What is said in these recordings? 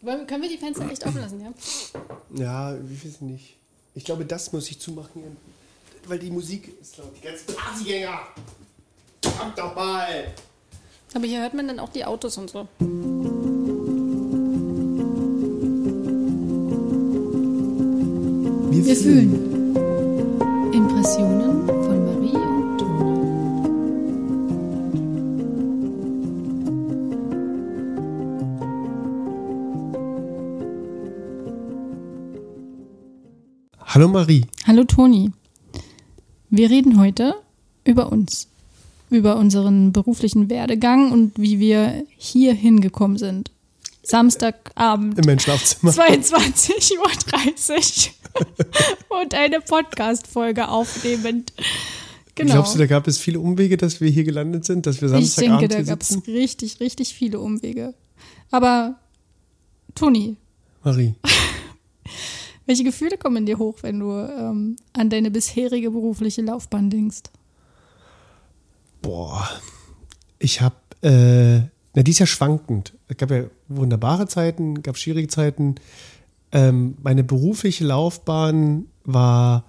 Wollen, können wir die Fenster echt offen lassen, ja? Ja, ich weiß nicht. Ich glaube, das muss ich zumachen, weil die Musik ist laut. Die ganzen Partygänger. Kommt doch mal. Aber hier hört man dann auch die Autos und so. Wir, Wir fühlen. Impressionen Hallo Marie. Hallo Toni. Wir reden heute über uns. Über unseren beruflichen Werdegang und wie wir hier hingekommen sind. Samstagabend, mein Schlafzimmer. 22.30 Uhr und eine Podcast-Folge aufnehmend. Genau. Glaubst du, da gab es viele Umwege, dass wir hier gelandet sind, dass wir ich denke, Samstagabend da gab es richtig, richtig viele Umwege. Aber Toni, Marie. welche Gefühle kommen in dir hoch, wenn du ähm, an deine bisherige berufliche Laufbahn denkst? Boah. Ich habe, äh, na, die ist ja schwankend. Es gab ja wunderbare Zeiten, gab schwierige Zeiten. Ähm, meine berufliche Laufbahn war,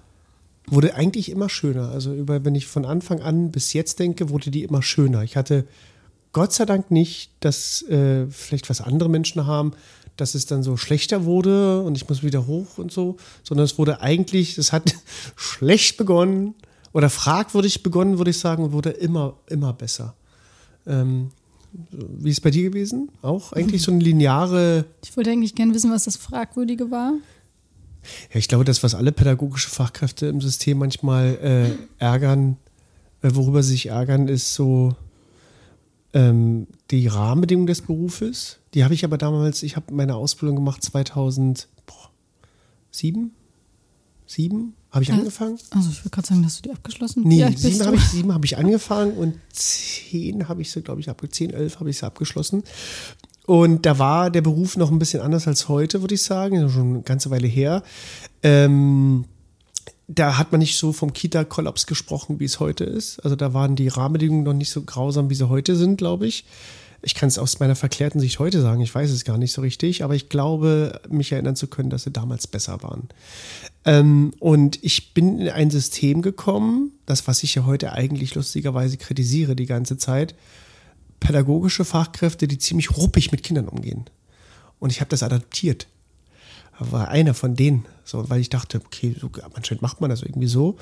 wurde eigentlich immer schöner. Also über, wenn ich von Anfang an bis jetzt denke, wurde die immer schöner. Ich hatte Gott sei Dank nicht, dass äh, vielleicht was andere Menschen haben, dass es dann so schlechter wurde und ich muss wieder hoch und so, sondern es wurde eigentlich, es hat schlecht begonnen oder fragwürdig begonnen, würde ich sagen, und wurde immer, immer besser. Ähm, wie ist es bei dir gewesen? Auch eigentlich so eine lineare, Ich wollte eigentlich gerne wissen, was das Fragwürdige war. ja, ich glaube, das, was alle pädagogische Fachkräfte im System manchmal äh, ärgern, äh, worüber sie sich ärgern, ist so ähm, die Rahmenbedingungen des Berufes. Die habe ich aber damals, ich habe meine Ausbildung gemacht 2007. Sieben? Habe ich Ja. angefangen? Also ich würde gerade sagen, hast du die abgeschlossen? Nee, bist sieben habe ich, sieben habe ich angefangen und zehn habe ich sie, glaube ich, abge zehn, elf habe ich sie abgeschlossen. Und da war der Beruf noch ein bisschen anders als heute, würde ich sagen. Schon eine ganze Weile her. Ähm, da hat man nicht so vom Kita-Kollaps gesprochen, wie es heute ist. Also da waren die Rahmenbedingungen noch nicht so grausam, wie sie heute sind, glaube ich. Ich kann es aus meiner verklärten Sicht heute sagen, ich weiß es gar nicht so richtig, aber ich glaube, mich erinnern zu können, dass sie damals besser waren. Ähm, und ich bin in ein System gekommen, das, was ich ja heute eigentlich lustigerweise kritisiere die ganze Zeit, pädagogische Fachkräfte, die ziemlich ruppig mit Kindern umgehen. Und ich habe das adaptiert. War einer von denen, so, weil ich dachte, okay, so, anscheinend macht man das irgendwie so.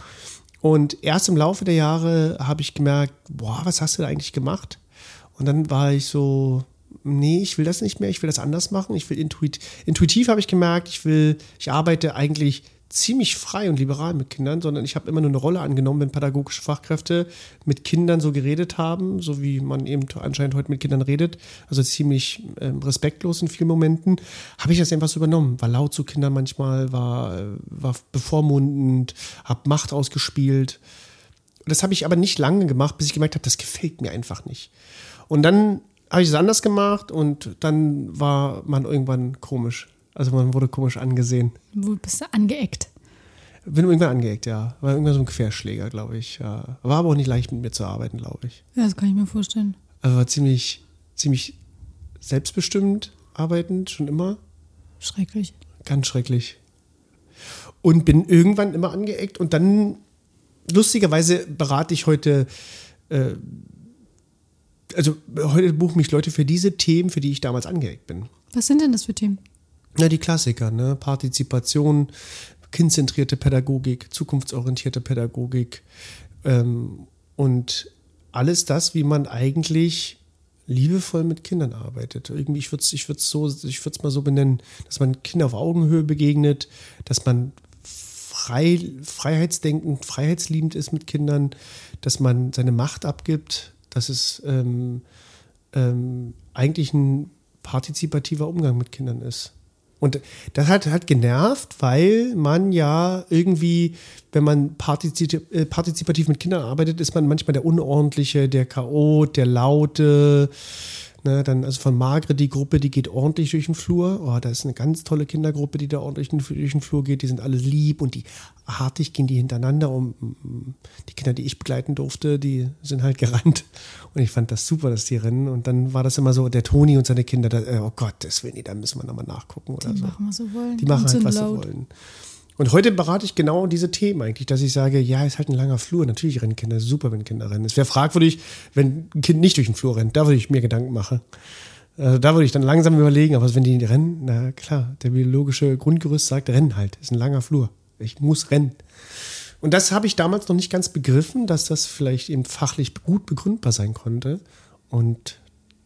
Und erst im Laufe der Jahre habe ich gemerkt, boah, was hast du da eigentlich gemacht? Und dann war ich so, nee, ich will das nicht mehr, ich will das anders machen. Ich will intuit, intuitiv habe ich gemerkt, ich will, ich arbeite eigentlich ziemlich frei und liberal mit Kindern, sondern ich habe immer nur eine Rolle angenommen, wenn pädagogische Fachkräfte mit Kindern so geredet haben, so wie man eben anscheinend heute mit Kindern redet, also ziemlich ähm, respektlos in vielen Momenten, habe ich das einfach so übernommen. War laut zu Kindern manchmal, war, äh, war bevormundend, habe Macht ausgespielt. Das habe ich aber nicht lange gemacht, bis ich gemerkt habe, das gefällt mir einfach nicht. Und dann habe ich es anders gemacht und dann war man irgendwann komisch. Also man wurde komisch angesehen. Wo bist du angeeckt? Bin irgendwann angeeckt, ja. War irgendwann so ein Querschläger, glaube ich. Ja. War aber auch nicht leicht mit mir zu arbeiten, glaube ich. Ja, das kann ich mir vorstellen. Also war ziemlich, ziemlich selbstbestimmt arbeitend, schon immer. Schrecklich. Ganz schrecklich. Und bin irgendwann immer angeeckt und dann, lustigerweise, berate ich heute, äh, also heute buchen mich Leute für diese Themen, für die ich damals angeeckt bin. Was sind denn das für Themen? Na, die Klassiker, ne? Partizipation, kindzentrierte Pädagogik, zukunftsorientierte Pädagogik ähm, und alles das, wie man eigentlich liebevoll mit Kindern arbeitet. Irgendwie, ich würde es ich so, ich würd's mal so benennen, dass man Kinder auf Augenhöhe begegnet, dass man frei, freiheitsdenkend, freiheitsliebend ist mit Kindern, dass man seine Macht abgibt, dass es ähm, ähm, eigentlich ein partizipativer Umgang mit Kindern ist. Und das hat, hat genervt, weil man ja irgendwie, wenn man äh, partizipativ mit Kindern arbeitet, ist man manchmal der Unordentliche, der Chaot, der Laute, Ne, dann also von Margret die Gruppe, die geht ordentlich durch den Flur. Oh, da ist eine ganz tolle Kindergruppe, die da ordentlich durch den Flur geht. Die sind alle lieb und die artig gehen die hintereinander. Und die Kinder, die ich begleiten durfte, die sind halt gerannt. Und ich fand das super, dass die rennen. Und dann war das immer so, der Toni und seine Kinder, da, oh Gott, das will nicht, da müssen wir nochmal nachgucken oder Die so. machen, was sie wollen. Die machen und halt, was laut. sie wollen. Und heute berate ich genau diese Themen eigentlich, dass ich sage, ja, ist halt ein langer Flur. Natürlich rennen Kinder, super, wenn Kinder rennen. Es wäre fragwürdig, wenn ein Kind nicht durch den Flur rennt. Da würde ich mir Gedanken machen. Also da würde ich dann langsam überlegen, aber wenn die rennen, na klar, der biologische Grundgerüst sagt, rennen halt, ist ein langer Flur. Ich muss rennen. Und das habe ich damals noch nicht ganz begriffen, dass das vielleicht eben fachlich gut begründbar sein konnte. Und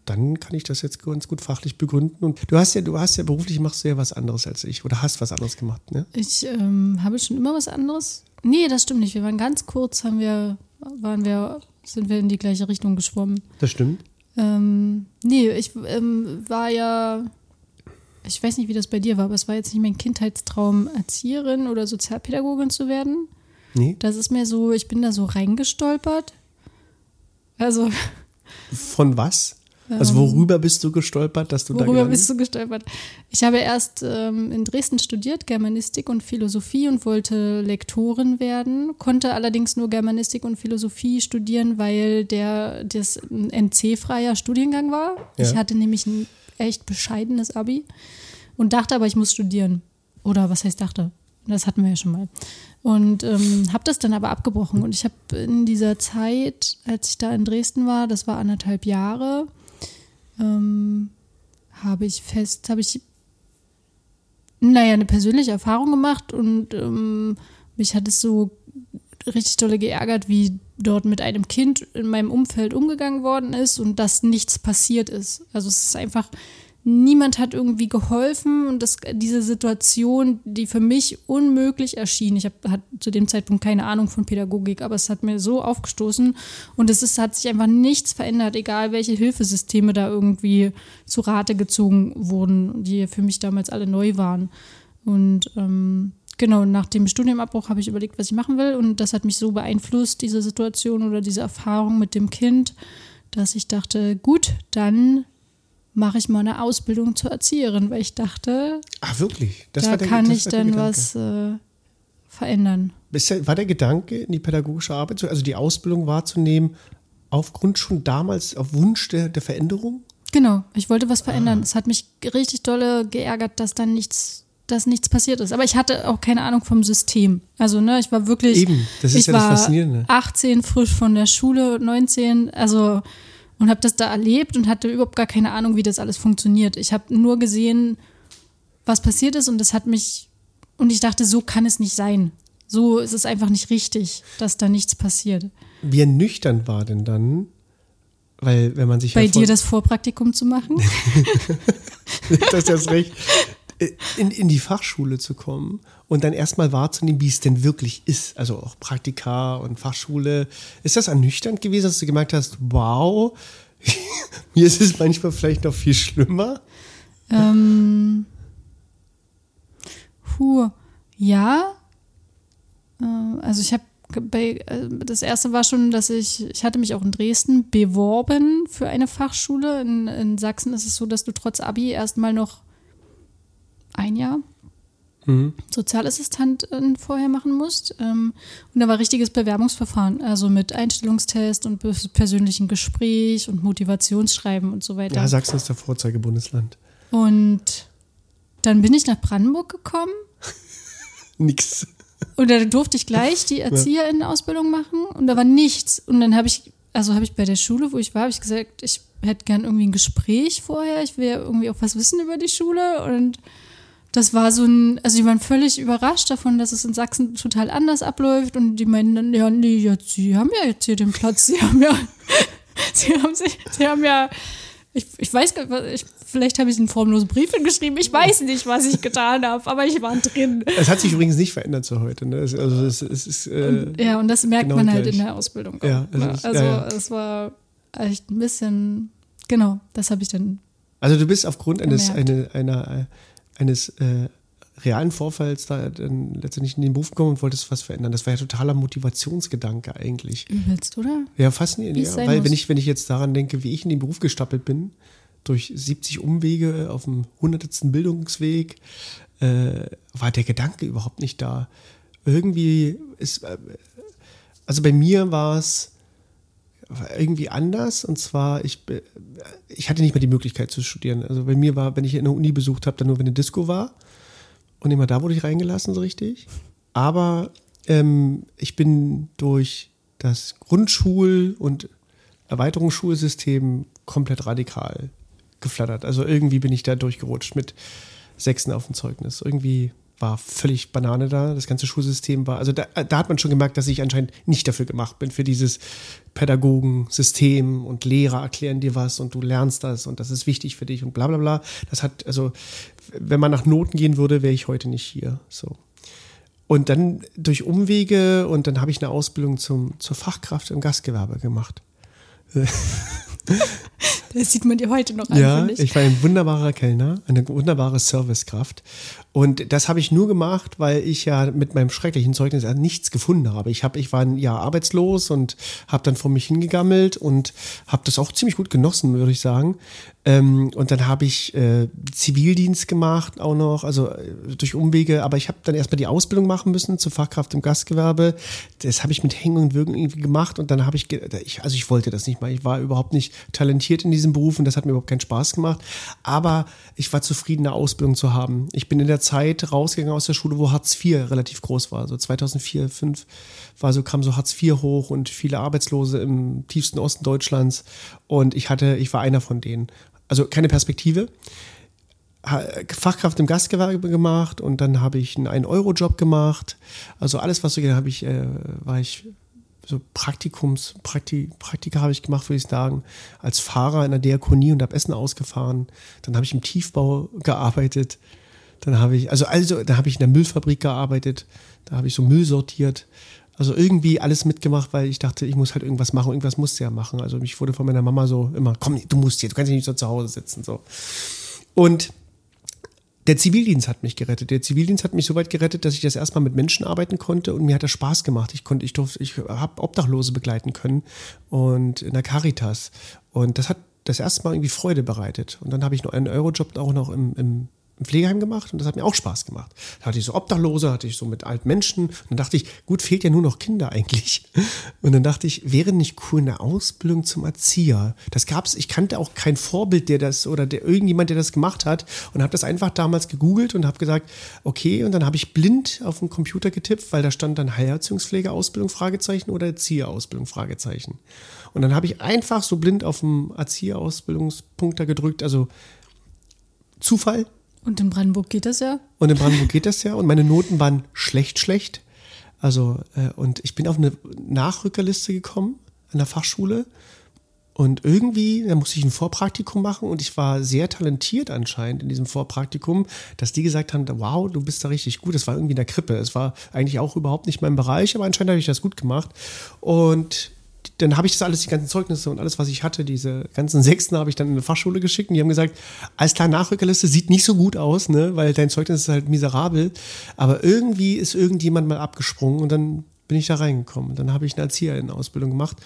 dann kann ich das jetzt ganz gut fachlich begründen. Und du hast ja, du hast ja beruflich machst du ja was anderes als ich oder hast was anderes gemacht, ne? Ich ähm, habe schon immer was anderes. Nee, das stimmt nicht. Wir waren ganz kurz, haben wir, waren wir, sind wir in die gleiche Richtung geschwommen. Das stimmt. Ähm, nee, ich ähm, war ja, ich weiß nicht, wie das bei dir war, aber es war jetzt nicht mein Kindheitstraum, Erzieherin oder Sozialpädagogin zu werden. Nee. Das ist mir so, ich bin da so reingestolpert. Also, Von was? Also worüber bist du gestolpert, dass du da worüber bist du gestolpert? Ich habe erst ähm, in Dresden studiert, Germanistik und Philosophie und wollte Lektorin werden, konnte allerdings nur Germanistik und Philosophie studieren, weil der das NC-freier Studiengang war. Ja. Ich hatte nämlich ein echt bescheidenes Abi und dachte aber, ich muss studieren. Oder was heißt dachte? Das hatten wir ja schon mal. Und ähm, habe das dann aber abgebrochen. Und ich habe in dieser Zeit, als ich da in Dresden war, das war anderthalb Jahre, ähm, habe ich fest, habe ich, naja, eine persönliche Erfahrung gemacht und ähm, mich hat es so richtig dolle geärgert, wie dort mit einem Kind in meinem Umfeld umgegangen worden ist und dass nichts passiert ist. Also es ist einfach, niemand hat irgendwie geholfen und das, diese Situation, die für mich unmöglich erschien, ich habe zu dem Zeitpunkt keine Ahnung von Pädagogik, aber es hat mir so aufgestoßen und es ist, hat sich einfach nichts verändert, egal welche Hilfesysteme da irgendwie zu Rate gezogen wurden, die für mich damals alle neu waren. Und ähm, genau, nach dem Studienabbruch habe ich überlegt, was ich machen will und das hat mich so beeinflusst, diese Situation oder diese Erfahrung mit dem Kind, dass ich dachte, gut, dann mache ich mal eine Ausbildung zur Erzieherin, weil ich dachte, Ah, wirklich? Das da der, kann das ich dann was äh, verändern. War der Gedanke, in die pädagogische Arbeit, zu, also die Ausbildung wahrzunehmen, aufgrund schon damals, auf Wunsch der, der Veränderung? Genau, ich wollte was verändern. Ah. Es hat mich richtig dolle geärgert, dass dann nichts, dass nichts passiert ist. Aber ich hatte auch keine Ahnung vom System. Also, ne, ich war wirklich. Eben, das ist ich ja das war Faszinierende. 18, frisch von der Schule, 19, also und habe das da erlebt und hatte überhaupt gar keine Ahnung, wie das alles funktioniert. Ich habe nur gesehen, was passiert ist und das hat mich und ich dachte, so kann es nicht sein. So ist es einfach nicht richtig, dass da nichts passiert. Wie ernüchternd war denn dann? Weil, wenn man sich Bei ja dir das Vorpraktikum zu machen? das ist das recht, äh, in, in die Fachschule zu kommen und dann erstmal wahrzunehmen, wie es denn wirklich ist. Also auch Praktika und Fachschule. Ist das ernüchternd gewesen, dass du gemerkt hast, wow, mir ist es manchmal vielleicht noch viel schlimmer? Ähm, puh, ja. Äh, also ich habe äh, das erste war schon, dass ich, ich hatte mich auch in Dresden beworben für eine Fachschule. In, in Sachsen ist es so, dass du trotz Abi erstmal noch ein Jahr Sozialassistentin vorher machen musst. Ähm, und da war richtiges Bewerbungsverfahren, also mit Einstellungstest und persönlichen Gespräch und Motivationsschreiben und so weiter. Ja, Sachsen ist der Vorzeigebundesland. Und dann bin ich nach Brandenburg gekommen Nix. und da durfte ich gleich die Erzieherinnenausbildung machen und da war nichts. Und dann habe ich, also habe ich bei der Schule, wo ich war, habe ich gesagt, ich hätte gern irgendwie ein Gespräch vorher, ich will ja irgendwie auch was wissen über die Schule und das war so ein, also die waren völlig überrascht davon, dass es in Sachsen total anders abläuft und die meinen dann, ja, nee, jetzt, sie haben ja jetzt hier den Platz, sie haben ja, sie haben sich, sie haben ja, ich, ich weiß gar nicht, vielleicht habe ich einen formlosen Brief geschrieben, ich weiß nicht, was ich getan habe, aber ich war drin. Es hat sich übrigens nicht verändert zu heute. Ne? Also es, es ist, äh, Ja, und das merkt genau man halt gleich. in der Ausbildung. Auch, Ja, ne? ist- also ja, ja. es war echt ein bisschen, genau, das habe ich dann. also du bist aufgrund eines, eine, einer, eines äh, realen Vorfalls da dann letztendlich in den Beruf gekommen und wolltest was verändern. Das war ja totaler Motivationsgedanke eigentlich. Übelst, oder? Ja, faszinierend. Wie es Ja, weil muss. wenn ich, wenn ich jetzt daran denke, wie ich in den Beruf gestapelt bin, durch 70 Umwege auf dem hundertsten Bildungsweg äh, war der Gedanke überhaupt nicht da. Irgendwie ist, äh, also bei mir war es irgendwie anders und zwar ich ich hatte nicht mehr die Möglichkeit zu studieren. Also bei mir war, wenn ich eine Uni besucht habe, dann nur wenn eine Disco war und immer da wurde ich reingelassen so richtig. Aber ähm, ich bin durch das Grundschul- und Erweiterungsschulsystem komplett radikal geflattert. Also irgendwie bin ich da durchgerutscht mit Sechsen auf dem Zeugnis. Irgendwie war völlig Banane da. Das ganze Schulsystem war, also da, da, hat man schon gemerkt, dass ich anscheinend nicht dafür gemacht bin, für dieses Pädagogensystem und Lehrer erklären dir was und du lernst das und das ist wichtig für dich und bla bla bla. Das hat, also, wenn man nach Noten gehen würde, wäre ich heute nicht hier. So. Und dann durch Umwege und dann habe ich eine Ausbildung zum, zur Fachkraft im Gastgewerbe gemacht. Das sieht man dir heute noch an, Ja, ich. ich war ein wunderbarer Kellner, eine wunderbare Servicekraft. Und das habe ich nur gemacht, weil ich ja mit meinem schrecklichen Zeugnis nichts gefunden habe. Ich, hab, ich war ein Jahr arbeitslos und habe dann vor mich hingegammelt und habe das auch ziemlich gut genossen, würde ich sagen. Ähm, und dann habe ich äh, Zivildienst gemacht auch noch, also äh, durch Umwege. Aber ich habe dann erstmal die Ausbildung machen müssen zur Fachkraft im Gastgewerbe. Das habe ich mit Hängen und Würgen irgendwie gemacht. Und dann habe ich, ich, also ich wollte das nicht mal. Ich war überhaupt nicht talentiert in diesem Beruf und das hat mir überhaupt keinen Spaß gemacht. Aber ich war zufrieden, eine Ausbildung zu haben. Ich bin in der Zeit rausgegangen aus der Schule, wo Hartz IV relativ groß war. So 2004, 2005 war so, kam so Hartz IV hoch und viele Arbeitslose im tiefsten Osten Deutschlands. Und ich hatte, ich war einer von denen also keine Perspektive. Fachkraft im Gastgewerbe gemacht und dann habe ich einen 1-Euro-Job gemacht. Also alles, was so geht, habe ich, äh, war ich so Praktikums, Prakti, Praktika habe ich gemacht, würde ich sagen, als Fahrer in der Diakonie und habe Essen ausgefahren. Dann habe ich im Tiefbau gearbeitet. Dann habe ich, also, also, da habe ich in der Müllfabrik gearbeitet. Da habe ich so Müll sortiert. Also irgendwie alles mitgemacht, weil ich dachte, ich muss halt irgendwas machen. Irgendwas musste ja machen. Also ich wurde von meiner Mama so immer, komm, du musst hier, du kannst nicht so zu Hause sitzen. So. Und der Zivildienst hat mich gerettet. Der Zivildienst hat mich so weit gerettet, dass ich das erstmal mit Menschen arbeiten konnte und mir hat das Spaß gemacht. Ich konnte, ich durfte, ich habe Obdachlose begleiten können und in der Caritas. Und das hat das erste Mal irgendwie Freude bereitet. Und dann habe ich noch einen Eurojob auch noch im im Pflegeheim gemacht und das hat mir auch Spaß gemacht. Da hatte ich so Obdachlose, hatte ich so mit alten Menschen. Und dann dachte ich, gut, fehlt ja nur noch Kinder eigentlich. Und dann dachte ich, wäre nicht cool eine Ausbildung zum Erzieher. Das gab's, ich kannte auch kein Vorbild, der das oder der irgendjemand, der das gemacht hat und habe das einfach damals gegoogelt und habe gesagt, okay, und dann habe ich blind auf den Computer getippt, weil da stand dann Heilerziehungspflegeausbildung Fragezeichen oder Erzieherausbildung Fragezeichen. Und dann habe ich einfach so blind auf den Erzieherausbildungspunkt da gedrückt, also Zufall, und in Brandenburg geht das ja? Und in Brandenburg geht das ja. Und meine Noten waren schlecht, schlecht. Also, äh, und ich bin auf eine Nachrückerliste gekommen an der Fachschule. Und irgendwie, da musste ich ein Vorpraktikum machen und ich war sehr talentiert anscheinend in diesem Vorpraktikum, dass die gesagt haben, wow, du bist da richtig gut. Das war irgendwie in der Krippe. Es war eigentlich auch überhaupt nicht mein Bereich, aber anscheinend habe ich das gut gemacht. Und dann habe ich das alles, die ganzen Zeugnisse und alles, was ich hatte, diese ganzen Sechsten habe ich dann in eine Fachschule geschickt und die haben gesagt, alles klar, Nachrückerliste sieht nicht so gut aus, ne, weil dein Zeugnis ist halt miserabel, aber irgendwie ist irgendjemand mal abgesprungen und dann bin ich da reingekommen. Dann habe ich eine Erzieherin-Ausbildung gemacht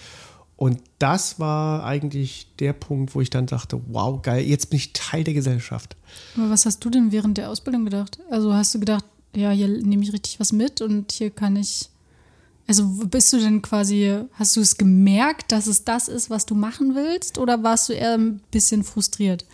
und das war eigentlich der Punkt, wo ich dann dachte, wow, geil, jetzt bin ich Teil der Gesellschaft. Aber was hast du denn während der Ausbildung gedacht? Also hast du gedacht, ja, hier nehme ich richtig was mit und hier kann ich also bist du denn quasi, hast du es gemerkt, dass es das ist, was du machen willst, oder warst du eher ein bisschen frustriert?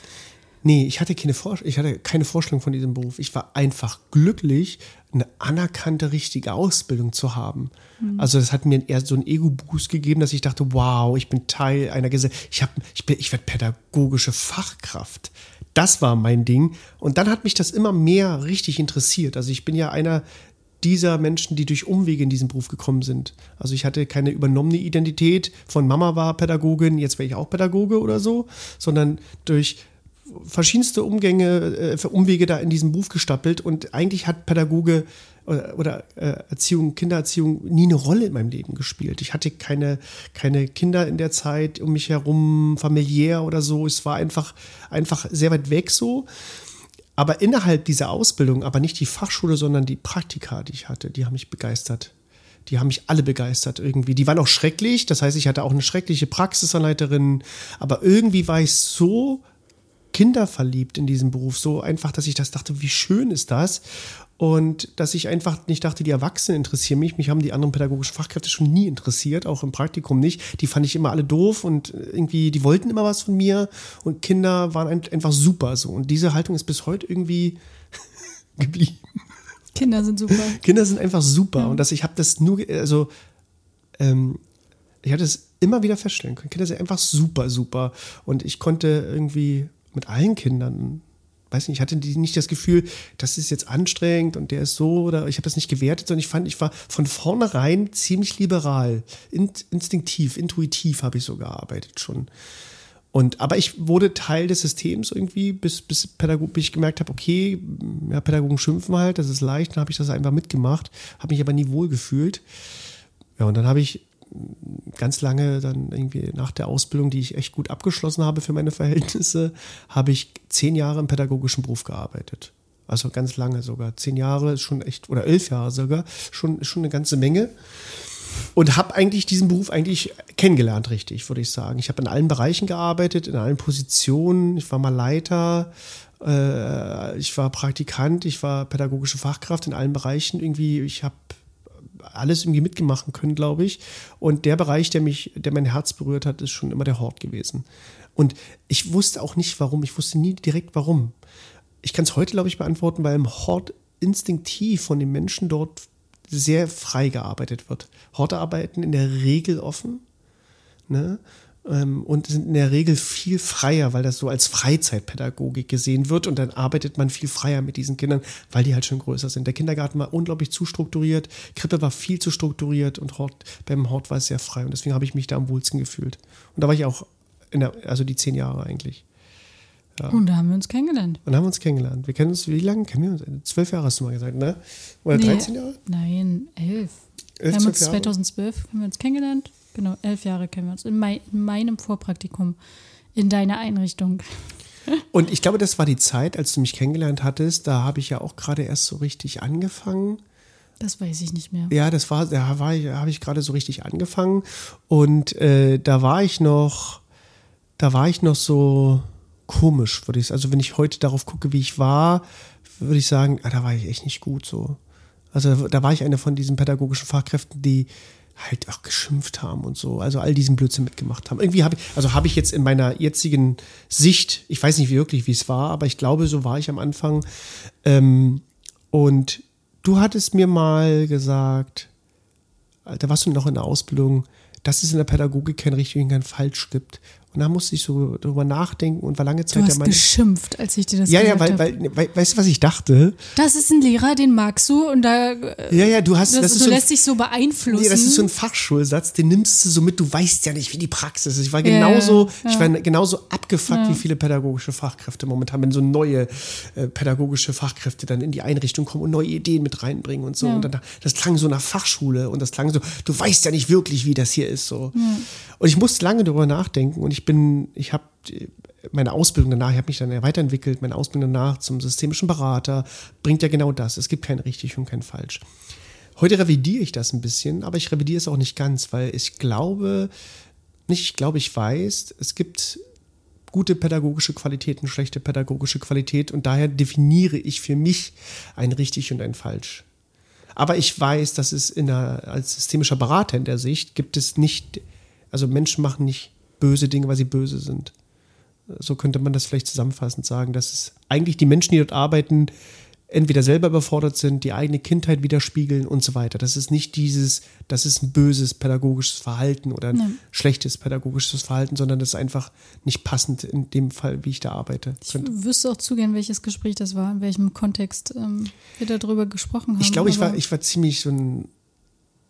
Nee, ich hatte keine, Vor ich hatte keine Vorstellung von diesem Beruf. Ich war einfach glücklich, eine anerkannte, richtige Ausbildung zu haben. Mhm. Also das hat mir eher so einen Ego-Boost gegeben, dass ich dachte, wow, ich bin Teil einer Gesellschaft. Ich, ich, ich werde pädagogische Fachkraft. Das war mein Ding. Und dann hat mich das immer mehr richtig interessiert. Also ich bin ja einer dieser Menschen, die durch Umwege in diesen Beruf gekommen sind. Also ich hatte keine übernommene Identität von Mama war Pädagogin, jetzt wäre ich auch Pädagoge oder so, sondern durch verschiedenste Umgänge, äh, Umwege da in diesen Beruf gestapelt und eigentlich hat Pädagoge oder, oder äh, Erziehung, Kindererziehung nie eine Rolle in meinem Leben gespielt. Ich hatte keine, keine Kinder in der Zeit um mich herum, familiär oder so. Es war einfach, einfach sehr weit weg so. Aber innerhalb dieser Ausbildung, aber nicht die Fachschule, sondern die Praktika, die ich hatte, die haben mich begeistert. Die haben mich alle begeistert irgendwie. Die waren auch schrecklich. Das heißt, ich hatte auch eine schreckliche Praxisanleiterin. Aber irgendwie war ich so kinderverliebt in diesem Beruf. So einfach, dass ich das dachte, wie schön ist das? Und dass ich einfach nicht dachte, die Erwachsenen interessieren mich. Mich haben die anderen pädagogischen Fachkräfte schon nie interessiert, auch im Praktikum nicht. Die fand ich immer alle doof und irgendwie, die wollten immer was von mir. Und Kinder waren einfach super so. Und diese Haltung ist bis heute irgendwie geblieben. Kinder sind super. Kinder sind einfach super. Ja. Und dass ich habe das nur, also ähm, ich hatte es immer wieder feststellen können. Kinder sind einfach super, super. Und ich konnte irgendwie mit allen Kindern, weiß nicht, ich hatte nicht das Gefühl, das ist jetzt anstrengend und der ist so oder ich habe das nicht gewertet, sondern ich fand, ich war von vornherein ziemlich liberal, instinktiv, intuitiv habe ich so gearbeitet schon. Und, aber ich wurde Teil des Systems irgendwie, bis, bis, Pädagog, bis ich gemerkt habe, okay, ja, Pädagogen schimpfen halt, das ist leicht, dann habe ich das einfach mitgemacht, habe mich aber nie wohl gefühlt. Ja, und dann habe ich ganz lange dann irgendwie nach der Ausbildung, die ich echt gut abgeschlossen habe für meine Verhältnisse, habe ich zehn Jahre im pädagogischen Beruf gearbeitet. Also ganz lange sogar. Zehn Jahre ist schon echt, oder elf Jahre sogar, schon, schon eine ganze Menge. Und habe eigentlich diesen Beruf eigentlich kennengelernt, richtig, würde ich sagen. Ich habe in allen Bereichen gearbeitet, in allen Positionen. Ich war mal Leiter, äh, ich war Praktikant, ich war pädagogische Fachkraft in allen Bereichen. Irgendwie, ich habe alles irgendwie mitgemacht können, glaube ich. Und der Bereich, der mich, der mein Herz berührt hat, ist schon immer der Hort gewesen. Und ich wusste auch nicht warum. Ich wusste nie direkt warum. Ich kann es heute, glaube ich, beantworten, weil im Hort instinktiv von den Menschen dort sehr frei gearbeitet wird. Horte arbeiten in der Regel offen. Ne? Ähm, und sind in der Regel viel freier, weil das so als Freizeitpädagogik gesehen wird und dann arbeitet man viel freier mit diesen Kindern, weil die halt schon größer sind. Der Kindergarten war unglaublich zu strukturiert, Krippe war viel zu strukturiert und Hort, beim Hort war es sehr frei und deswegen habe ich mich da am wohlsten gefühlt. Und da war ich auch, der, also die zehn Jahre eigentlich. Ja. Und da haben wir uns kennengelernt. Und da haben wir uns kennengelernt. Wir kennen uns, wie lange kennen wir uns? Zwölf Jahre hast du mal gesagt, ne? Oder nee, 13 Jahre? Nein, elf. elf wir haben uns 2012 haben wir uns kennengelernt Genau, elf Jahre kennen wir uns. In, mein, in meinem Vorpraktikum in deiner Einrichtung. Und ich glaube, das war die Zeit, als du mich kennengelernt hattest. Da habe ich ja auch gerade erst so richtig angefangen. Das weiß ich nicht mehr. Ja, das war, da war ich, habe ich gerade so richtig angefangen. Und äh, da war ich noch, da war ich noch so komisch, würde ich sagen. Also wenn ich heute darauf gucke, wie ich war, würde ich sagen, ah, da war ich echt nicht gut so. Also da war ich eine von diesen pädagogischen Fachkräften, die halt auch geschimpft haben und so, also all diesen Blödsinn mitgemacht haben. Irgendwie habe ich, also habe ich jetzt in meiner jetzigen Sicht, ich weiß nicht wirklich, wie es war, aber ich glaube, so war ich am Anfang. Ähm, und du hattest mir mal gesagt, da warst du noch in der Ausbildung, dass es in der Pädagogik kein richtig und kein falsch gibt. Und da musste ich so drüber nachdenken und war lange Zeit du hast der Meinung. geschimpft, als ich dir das ja, gesagt habe. Ja, weil, weil, weil, weißt du, was ich dachte? Das ist ein Lehrer, den magst du und da. Äh, ja, ja, du hast. Das, das du so lässt dich so beeinflussen. Nee, das ist so ein Fachschulsatz, den nimmst du so mit, du weißt ja nicht, wie die Praxis ist. Ich war genauso, ja, ja. ich war genauso abgefuckt ja. wie viele pädagogische Fachkräfte momentan, wenn so neue äh, pädagogische Fachkräfte dann in die Einrichtung kommen und neue Ideen mit reinbringen und so. Und dann, das klang so nach Fachschule und das klang so, du weißt ja nicht wirklich, wie das hier ist. So. Und ich musste lange darüber nachdenken und ich bin, ich habe meine Ausbildung danach, ich habe mich dann weiterentwickelt, meine Ausbildung danach zum systemischen Berater bringt ja genau das. Es gibt kein richtig und kein falsch. Heute revidiere ich das ein bisschen, aber ich revidiere es auch nicht ganz, weil ich glaube, nicht ich glaube, ich weiß, es gibt gute pädagogische Qualität und schlechte pädagogische Qualität und daher definiere ich für mich ein richtig und ein falsch. Aber ich weiß, dass es in der, als systemischer Berater in der Sicht gibt es nicht, also Menschen machen nicht böse Dinge, weil sie böse sind. So könnte man das vielleicht zusammenfassend sagen, dass es eigentlich die Menschen, die dort arbeiten, entweder selber überfordert sind, die eigene Kindheit widerspiegeln und so weiter. Das ist nicht dieses, das ist ein böses pädagogisches Verhalten oder ein Nein. schlechtes pädagogisches Verhalten, sondern das ist einfach nicht passend in dem Fall, wie ich da arbeite. Ich wüsste auch zugehen, welches Gespräch das war, in welchem Kontext ähm, wir darüber gesprochen haben. Ich glaube, ich war, ich war ziemlich so ein,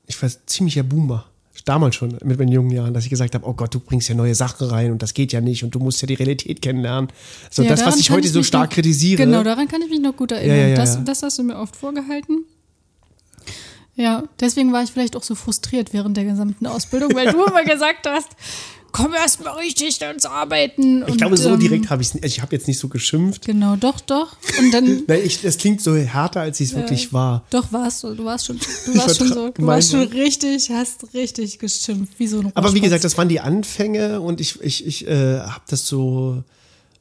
ich war ziemlicher Boomer damals schon mit meinen jungen Jahren, dass ich gesagt habe, oh Gott, du bringst ja neue Sachen rein und das geht ja nicht und du musst ja die Realität kennenlernen. So ja, das, was ich heute ich so stark noch, kritisiere. Genau, daran kann ich mich noch gut erinnern. Ja, ja, das, das hast du mir oft vorgehalten. Ja, deswegen war ich vielleicht auch so frustriert während der gesamten Ausbildung, weil du immer gesagt hast, komm erst mal richtig ins Arbeiten. Ich glaube, so ähm, direkt habe ich es nicht. Also ich habe jetzt nicht so geschimpft. Genau, doch, doch. Und dann. Nein, ich, das klingt so härter, als es äh, wirklich war. Doch, warst du. Du warst schon, du warst schon so. Du warst schon richtig, hast richtig geschimpft, wie so ein Aber wie gesagt, das waren die Anfänge und ich, ich, ich äh, habe das so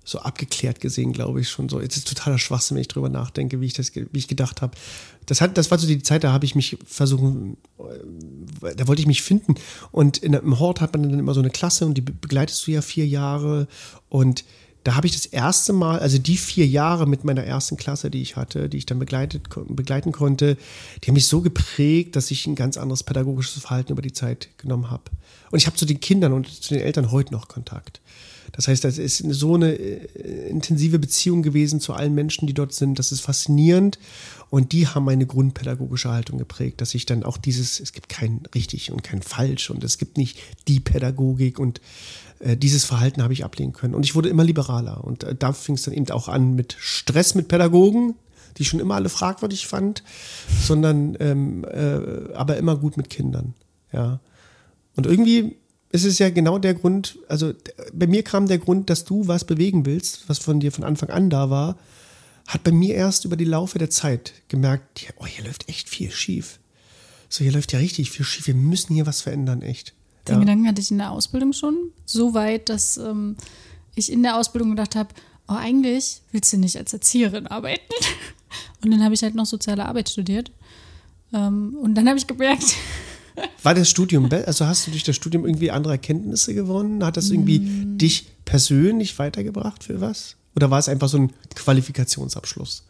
so abgeklärt gesehen, glaube ich, schon so. Es ist totaler Schwachsinn, wenn ich drüber nachdenke, wie ich das, wie ich gedacht habe. Das hat, das war so die Zeit, da habe ich mich versuchen, äh, da wollte ich mich finden. Und in, im Hort hat man dann immer so eine Klasse und die begleitest du ja vier Jahre. Und da habe ich das erste Mal, also die vier Jahre mit meiner ersten Klasse, die ich hatte, die ich dann begleitet, begleiten konnte, die haben mich so geprägt, dass ich ein ganz anderes pädagogisches Verhalten über die Zeit genommen habe. Und ich habe zu den Kindern und zu den Eltern heute noch Kontakt. Das heißt, das ist so eine äh, intensive Beziehung gewesen zu allen Menschen, die dort sind. Das ist faszinierend. Und die haben meine grundpädagogische Haltung geprägt, dass ich dann auch dieses, es gibt kein richtig und kein falsch und es gibt nicht die Pädagogik und äh, dieses Verhalten habe ich ablehnen können. Und ich wurde immer liberaler. Und äh, da fing es dann eben auch an mit Stress mit Pädagogen, die ich schon immer alle fragwürdig fand, sondern ähm, äh, aber immer gut mit Kindern. Ja. Und irgendwie ist es ja genau der Grund, also bei mir kam der Grund, dass du was bewegen willst, was von dir von Anfang an da war, hat bei mir erst über die Laufe der Zeit gemerkt, oh, hier läuft echt viel schief. So, hier läuft ja richtig viel schief. Wir müssen hier was verändern, echt. Den ja. Gedanken hatte ich in der Ausbildung schon. So weit, dass ähm, ich in der Ausbildung gedacht habe, oh, eigentlich willst du nicht als Erzieherin arbeiten. Und dann habe ich halt noch soziale Arbeit studiert. Ähm, und dann habe ich gemerkt, war das Studium, also hast du durch das Studium irgendwie andere Erkenntnisse gewonnen? Hat das irgendwie mm. dich persönlich weitergebracht für was? Oder war es einfach so ein Qualifikationsabschluss?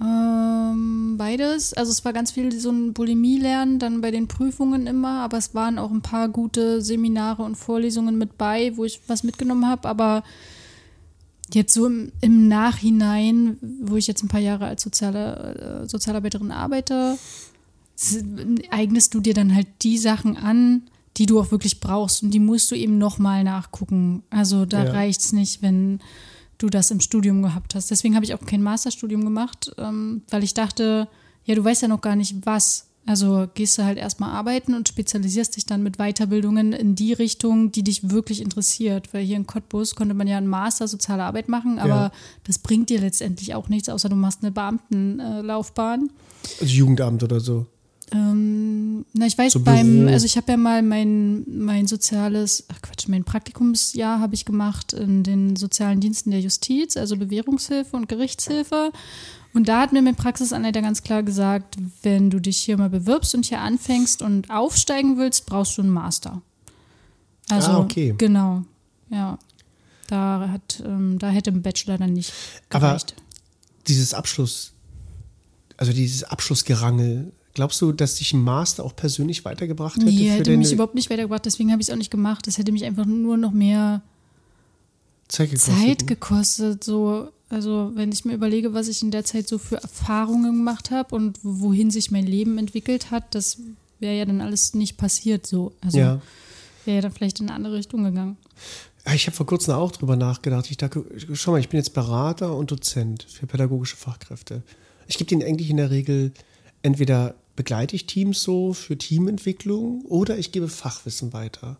Ähm, beides. Also es war ganz viel so ein Bulimie-Lernen, dann bei den Prüfungen immer, aber es waren auch ein paar gute Seminare und Vorlesungen mit bei, wo ich was mitgenommen habe, aber jetzt so im, im, Nachhinein, wo ich jetzt ein paar Jahre als soziale, äh, Sozialarbeiterin arbeite, eignest du dir dann halt die Sachen an, die du auch wirklich brauchst und die musst du eben nochmal nachgucken. Also da ja. reicht es nicht, wenn du das im Studium gehabt hast. Deswegen habe ich auch kein Masterstudium gemacht, ähm, weil ich dachte, ja, du weißt ja noch gar nicht was. Also gehst du halt erstmal arbeiten und spezialisierst dich dann mit Weiterbildungen in die Richtung, die dich wirklich interessiert. Weil hier in Cottbus konnte man ja einen Master soziale Arbeit machen, aber ja. das bringt dir letztendlich auch nichts, außer du machst eine Beamtenlaufbahn. Also Jugendamt oder so. Ähm, na, ich weiß so beim, Büro. also ich habe ja mal mein, mein soziales, ach Quatsch, mein Praktikumsjahr habe ich gemacht in den sozialen Diensten der Justiz, also Bewährungshilfe und Gerichtshilfe. Und da hat mir mein Praxisanleiter ganz klar gesagt, wenn du dich hier mal bewirbst und hier anfängst und aufsteigen willst, brauchst du einen Master. Also, ah, okay. genau, ja. Da, hat, ähm, da hätte ein Bachelor dann nicht gereicht. Aber dieses Abschluss, also dieses Abschlussgerangel, Glaubst du, dass dich ein Master auch persönlich weitergebracht hätte? Nee, hätte mich überhaupt nicht weitergebracht, deswegen habe ich es auch nicht gemacht. Das hätte mich einfach nur noch mehr Zeit gekostet. Zeit ne? gekostet so, also wenn ich mir überlege, was ich in der Zeit so für Erfahrungen gemacht habe und wohin sich mein Leben entwickelt hat, das wäre ja dann alles nicht passiert so. Also ja. wäre ja dann vielleicht in eine andere Richtung gegangen. Ich habe vor kurzem auch drüber nachgedacht. Ich dachte, schau mal, ich bin jetzt Berater und Dozent für pädagogische Fachkräfte. Ich gebe denen eigentlich in der Regel entweder begleite ich Teams so für Teamentwicklung oder ich gebe Fachwissen weiter.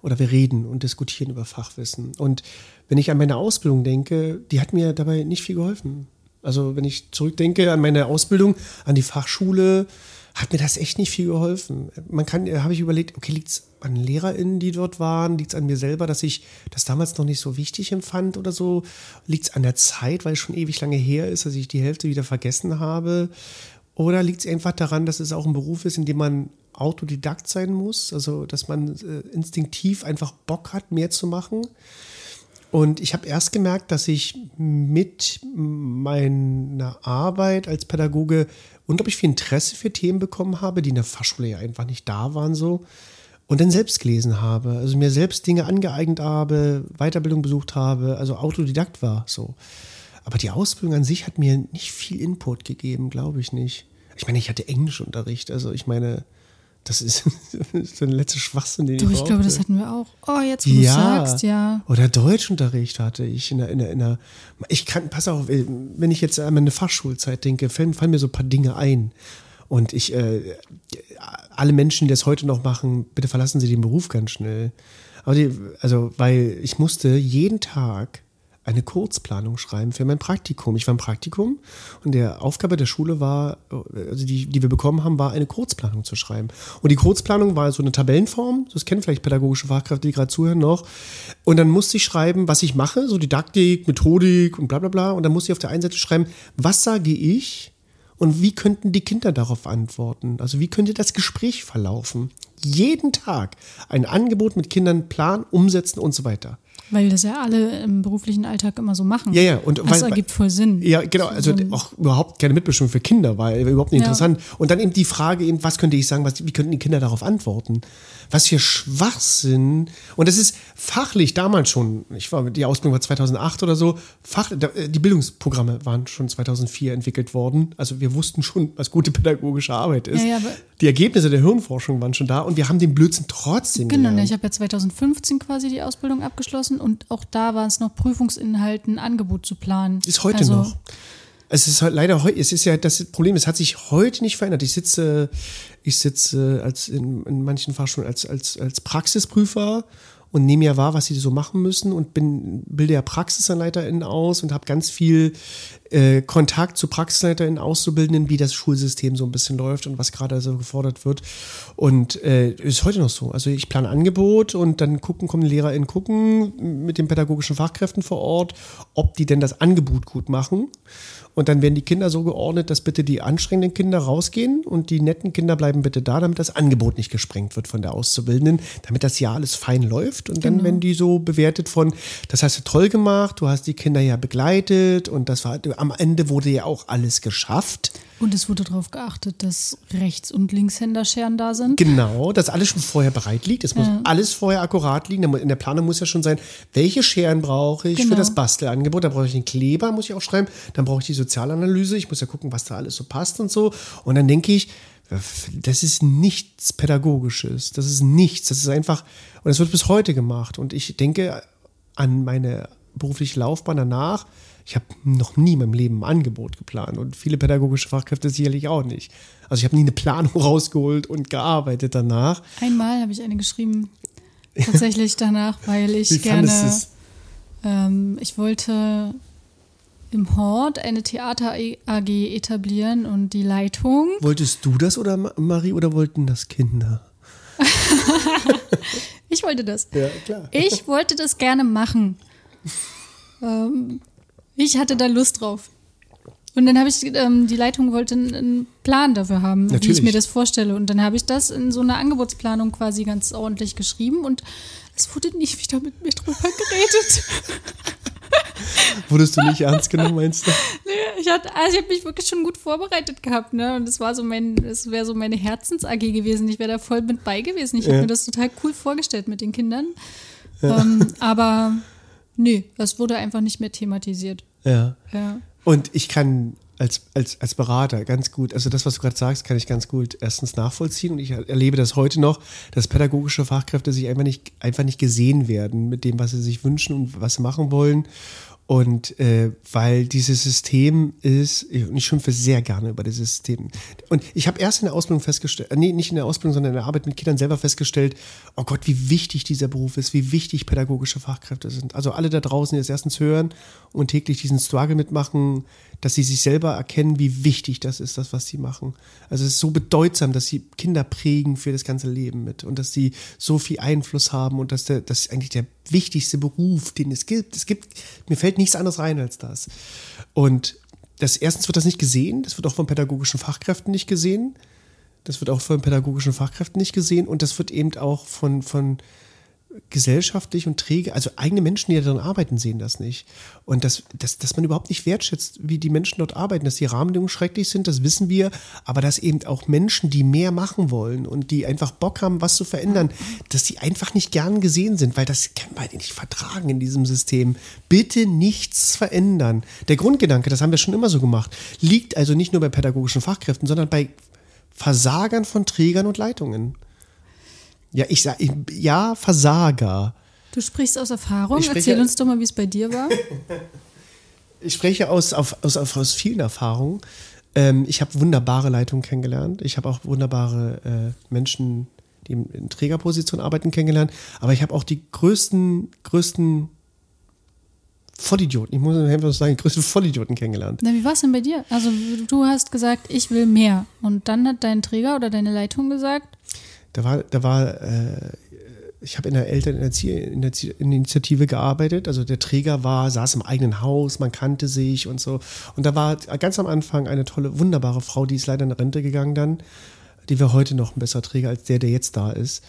Oder wir reden und diskutieren über Fachwissen. Und wenn ich an meine Ausbildung denke, die hat mir dabei nicht viel geholfen. Also wenn ich zurückdenke an meine Ausbildung, an die Fachschule, hat mir das echt nicht viel geholfen. Man kann, habe ich überlegt, okay, liegt es an LehrerInnen, die dort waren? Liegt es an mir selber, dass ich das damals noch nicht so wichtig empfand oder so? Liegt es an der Zeit, weil es schon ewig lange her ist, dass ich die Hälfte wieder vergessen habe? Oder liegt es einfach daran, dass es auch ein Beruf ist, in dem man Autodidakt sein muss, also dass man äh, instinktiv einfach Bock hat, mehr zu machen? Und ich habe erst gemerkt, dass ich mit meiner Arbeit als Pädagoge unglaublich viel Interesse für Themen bekommen habe, die in der Fachschule ja einfach nicht da waren so. Und dann selbst gelesen habe, also mir selbst Dinge angeeignet habe, Weiterbildung besucht habe, also Autodidakt war so. Aber die Ausbildung an sich hat mir nicht viel Input gegeben, glaube ich nicht. Ich meine, ich hatte Englischunterricht, also ich meine, das ist so ein letzter Schwachsinn, den Doch, ich, ich glaube, das hatten wir auch. Oh, jetzt wo ja. du sagst, ja. Oder Deutschunterricht hatte ich in der, in der, in der ich kann, pass auf, wenn ich jetzt an meine Fachschulzeit denke, fallen, fallen mir so ein paar Dinge ein. Und ich, äh, alle Menschen, die das heute noch machen, bitte verlassen Sie den Beruf ganz schnell. Aber die, also, weil ich musste jeden Tag eine Kurzplanung schreiben für mein Praktikum. Ich war im Praktikum und der Aufgabe der Schule war, also die, die wir bekommen haben, war eine Kurzplanung zu schreiben. Und die Kurzplanung war so eine Tabellenform, das kennen vielleicht pädagogische Fachkräfte, die gerade zuhören noch. Und dann musste ich schreiben, was ich mache, so Didaktik, Methodik und bla bla bla. Und dann musste ich auf der einen Seite schreiben, was sage ich und wie könnten die Kinder darauf antworten? Also wie könnte das Gespräch verlaufen? Jeden Tag ein Angebot mit Kindern planen, umsetzen und so weiter. Weil das ja alle im beruflichen Alltag immer so machen. Ja, ja. Und das weil, ergibt voll Sinn. Ja, genau. Also auch überhaupt keine Mitbestimmung für Kinder, weil überhaupt nicht Ja. interessant. Und dann eben die Frage eben, was könnte ich sagen, was, wie könnten die Kinder darauf antworten? Was für Schwachsinn. Und das ist fachlich damals schon, ich war, die Ausbildung war 2008 oder so, Fach, äh, die Bildungsprogramme waren schon 2004 entwickelt worden. Also wir wussten schon, was gute pädagogische Arbeit ist. Ja, ja, die Ergebnisse der Hirnforschung waren schon da und wir haben den Blödsinn trotzdem Genau, ne, gelernt. ich habe ja 2015 quasi die Ausbildung abgeschlossen und auch da war es noch Prüfungsinhalten, ein Angebot zu planen. Ist heute also, noch. Es ist halt leider heute, es ist ja das Problem, es hat sich heute nicht verändert. Ich sitze, ich sitze als in, in manchen Fachschulen als, als, als Praxisprüfer und nehme ja wahr, was sie so machen müssen und bin, bilde ja PraxisanleiterInnen aus und habe ganz viel äh, Kontakt zu PraxisleiterInnen, Auszubildenden, wie das Schulsystem so ein bisschen läuft und was gerade so gefordert wird. Und äh, ist heute noch so. Also ich plane Angebot und dann gucken, kommen LehrerInnen gucken mit den pädagogischen Fachkräften vor Ort, ob die denn das Angebot gut machen. Und dann werden die Kinder so geordnet, dass bitte die anstrengenden Kinder rausgehen und die netten Kinder bleiben bitte da, damit das Angebot nicht gesprengt wird von der Auszubildenden, damit das Jahr alles fein läuft. Und dann werden die so bewertet von, das hast du toll gemacht, du hast die Kinder ja begleitet und das war, am Ende wurde ja auch alles geschafft. Und es wurde darauf geachtet, dass Rechts- und Linkshänderscheren da sind. Genau, dass alles schon vorher bereit liegt. Es muss alles vorher akkurat liegen. In der Planung muss ja schon sein, welche Scheren brauche ich für Genau. das Bastelangebot. Da brauche ich den Kleber, muss ich auch schreiben. Dann brauche ich die Sozialanalyse. Ich muss ja gucken, was da alles so passt und so. Und dann denke ich, das ist nichts Pädagogisches. Das ist nichts. Das ist einfach, und das wird bis heute gemacht. Und ich denke an meine berufliche Laufbahn danach. Ich habe noch nie in meinem Leben ein Angebot geplant und viele pädagogische Fachkräfte sicherlich auch nicht. Also ich habe nie eine Planung rausgeholt und gearbeitet danach. Einmal habe ich eine geschrieben, tatsächlich danach, weil ich Wie gerne, ähm, ich wollte im Hort eine Theater AG etablieren und die Leitung Wolltest du das oder Ma- Marie oder wollten das Kinder? Ich wollte das. Ja, klar. Ich wollte das gerne machen. Ähm, ich hatte da Lust drauf. Und dann habe ich, ähm, die Leitung wollte einen, Plan dafür haben, wie Natürlich. ich mir das vorstelle. Und dann habe ich das in so einer Angebotsplanung quasi ganz ordentlich geschrieben und es wurde nicht wieder mit mir drüber geredet. Wurdest du nicht ernst genommen, meinst du? Ich hatte, also ich habe mich wirklich schon gut vorbereitet gehabt, ne? Und das war so mein, das wäre so meine Herzens-AG gewesen. Ich wäre da voll mit bei gewesen. Ich Ja. habe mir das total cool vorgestellt mit den Kindern. Ähm, aber nee, das wurde einfach nicht mehr thematisiert. Ja. Ja. Und ich kann als, als, als Berater ganz gut, also das, was du gerade sagst, kann ich ganz gut erstens nachvollziehen und ich erlebe das heute noch, dass pädagogische Fachkräfte sich einfach nicht, einfach nicht gesehen werden mit dem, was sie sich wünschen und was sie machen wollen. Und äh, weil dieses System ist, ich schimpfe sehr gerne über dieses System. Und ich habe erst in der Ausbildung festgestellt, äh, nee, nicht in der Ausbildung, sondern in der Arbeit mit Kindern selber festgestellt, oh Gott, wie wichtig dieser Beruf ist, wie wichtig pädagogische Fachkräfte sind. Also alle da draußen, die das erstens hören und täglich diesen Struggle mitmachen, dass sie sich selber erkennen, wie wichtig das ist, das, was sie machen. Also es ist so bedeutsam, dass sie Kinder prägen für das ganze Leben mit und dass sie so viel Einfluss haben und dass der, das ist eigentlich der wichtigste Beruf, den es gibt. Es gibt, mir fällt nichts anderes rein als das. Und das erstens wird das nicht gesehen, das wird auch von pädagogischen Fachkräften nicht gesehen. Das wird auch von pädagogischen Fachkräften nicht gesehen und das wird eben auch von, von gesellschaftlich und träge, also eigene Menschen, die daran arbeiten, sehen das nicht. Und dass, dass, dass man überhaupt nicht wertschätzt, wie die Menschen dort arbeiten, dass die Rahmenbedingungen schrecklich sind, das wissen wir, aber dass eben auch Menschen, die mehr machen wollen und die einfach Bock haben, was zu verändern, dass die einfach nicht gern gesehen sind, weil das kann man nicht vertragen in diesem System. Bitte nichts verändern. Der Grundgedanke, das haben wir schon immer so gemacht, liegt also nicht nur bei pädagogischen Fachkräften, sondern bei Versagern von Trägern und Leitungen. Ja, ich sage, ja, Versager. Du sprichst aus Erfahrung. Spreche- Erzähl uns doch mal, wie es bei dir war. Ich spreche aus, auf, aus, aus, vielen Erfahrungen. Ähm, ich habe wunderbare Leitungen kennengelernt. Ich habe auch wunderbare äh, Menschen, die in, in Trägerpositionen arbeiten, kennengelernt. Aber ich habe auch die größten, größten Vollidioten, ich muss einfach sagen, größte Vollidioten kennengelernt. Na, wie war es denn bei dir? Also du hast gesagt, ich will mehr. Und dann hat dein Träger oder deine Leitung gesagt? Da war, da war, äh, ich habe in der Elterninitiative gearbeitet. Also der Träger war, saß im eigenen Haus, man kannte sich und so. Und da war ganz am Anfang eine tolle, wunderbare Frau, die ist leider in Rente gegangen dann. Die wäre heute noch ein besserer Träger als der, der jetzt da ist.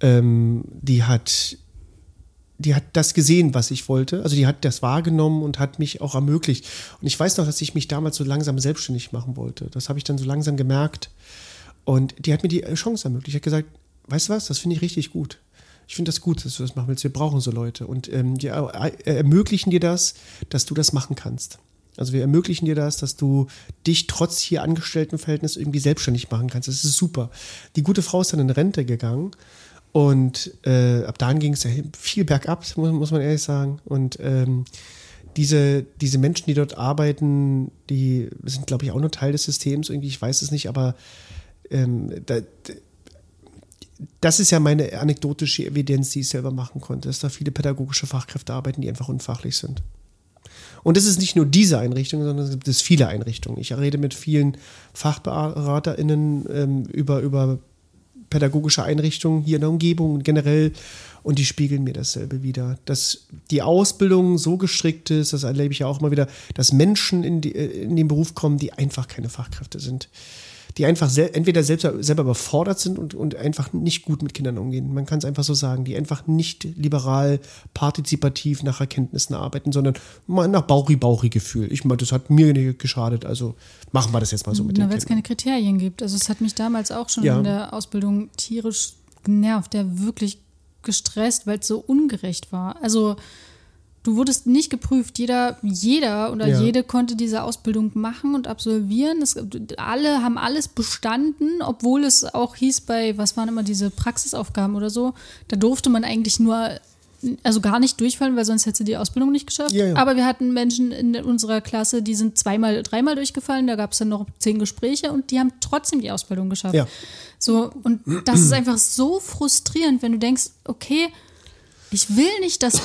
Ähm, die hat die hat das gesehen, was ich wollte. Also die hat das wahrgenommen und hat mich auch ermöglicht. Und ich weiß noch, dass ich mich damals so langsam selbstständig machen wollte. Das habe ich dann so langsam gemerkt. Und die hat mir die Chance ermöglicht. Ich habe gesagt, weißt du was, das finde ich richtig gut ich finde das gut, dass du das machen willst. Wir brauchen so Leute. Und ähm, die ermöglichen dir das, dass du das machen kannst. Also wir ermöglichen dir das, dass du dich trotz hier Angestelltenverhältnis irgendwie selbstständig machen kannst. Das ist super. Die gute Frau ist dann in Rente gegangen und äh, ab dann ging es ja viel bergab, muss, muss man ehrlich sagen. Und ähm, diese, diese Menschen, die dort arbeiten, die sind, glaube ich, auch nur Teil des Systems. Irgendwie, ich weiß es nicht, aber ähm, da, das ist ja meine anekdotische Evidenz, die ich selber machen konnte, dass da viele pädagogische Fachkräfte arbeiten, die einfach unfachlich sind. Und es ist nicht nur diese Einrichtung, sondern es gibt es viele Einrichtungen. Ich rede mit vielen FachberaterInnen ähm, über, über pädagogische Einrichtungen hier in der Umgebung und generell und die spiegeln mir dasselbe wieder. Dass die Ausbildung so gestrickt ist, das erlebe ich ja auch immer wieder, dass Menschen in, die, äh, in den Beruf kommen, die einfach keine Fachkräfte sind die einfach sel entweder selbst, selber überfordert sind und, und einfach nicht gut mit Kindern umgehen. Man kann es einfach so sagen, die einfach nicht liberal, partizipativ nach Erkenntnissen arbeiten, sondern mal nach Bauchi-Bauchi-Gefühl. Ich meine, das hat mir nicht geschadet, also machen wir das jetzt mal so mit Na, Weil es keine Kriterien gibt. Also es hat mich damals auch schon ja. in der Ausbildung tierisch genervt, der wirklich gestresst, weil es so ungerecht war. Also Du wurdest nicht geprüft. Jeder, jeder oder ja. jede konnte diese Ausbildung machen und absolvieren. Es, alle haben alles bestanden, obwohl es auch hieß bei, was waren immer diese Praxisaufgaben oder so, da durfte man eigentlich nur, also gar nicht durchfallen, weil sonst hätte sie die Ausbildung nicht geschafft. Ja, ja. Aber wir hatten Menschen in unserer Klasse, die sind zweimal, dreimal durchgefallen. Da gab es dann noch zehn Gespräche und die haben trotzdem die Ausbildung geschafft. So, und das ist einfach so frustrierend, wenn du denkst, okay, ich will nicht, dass,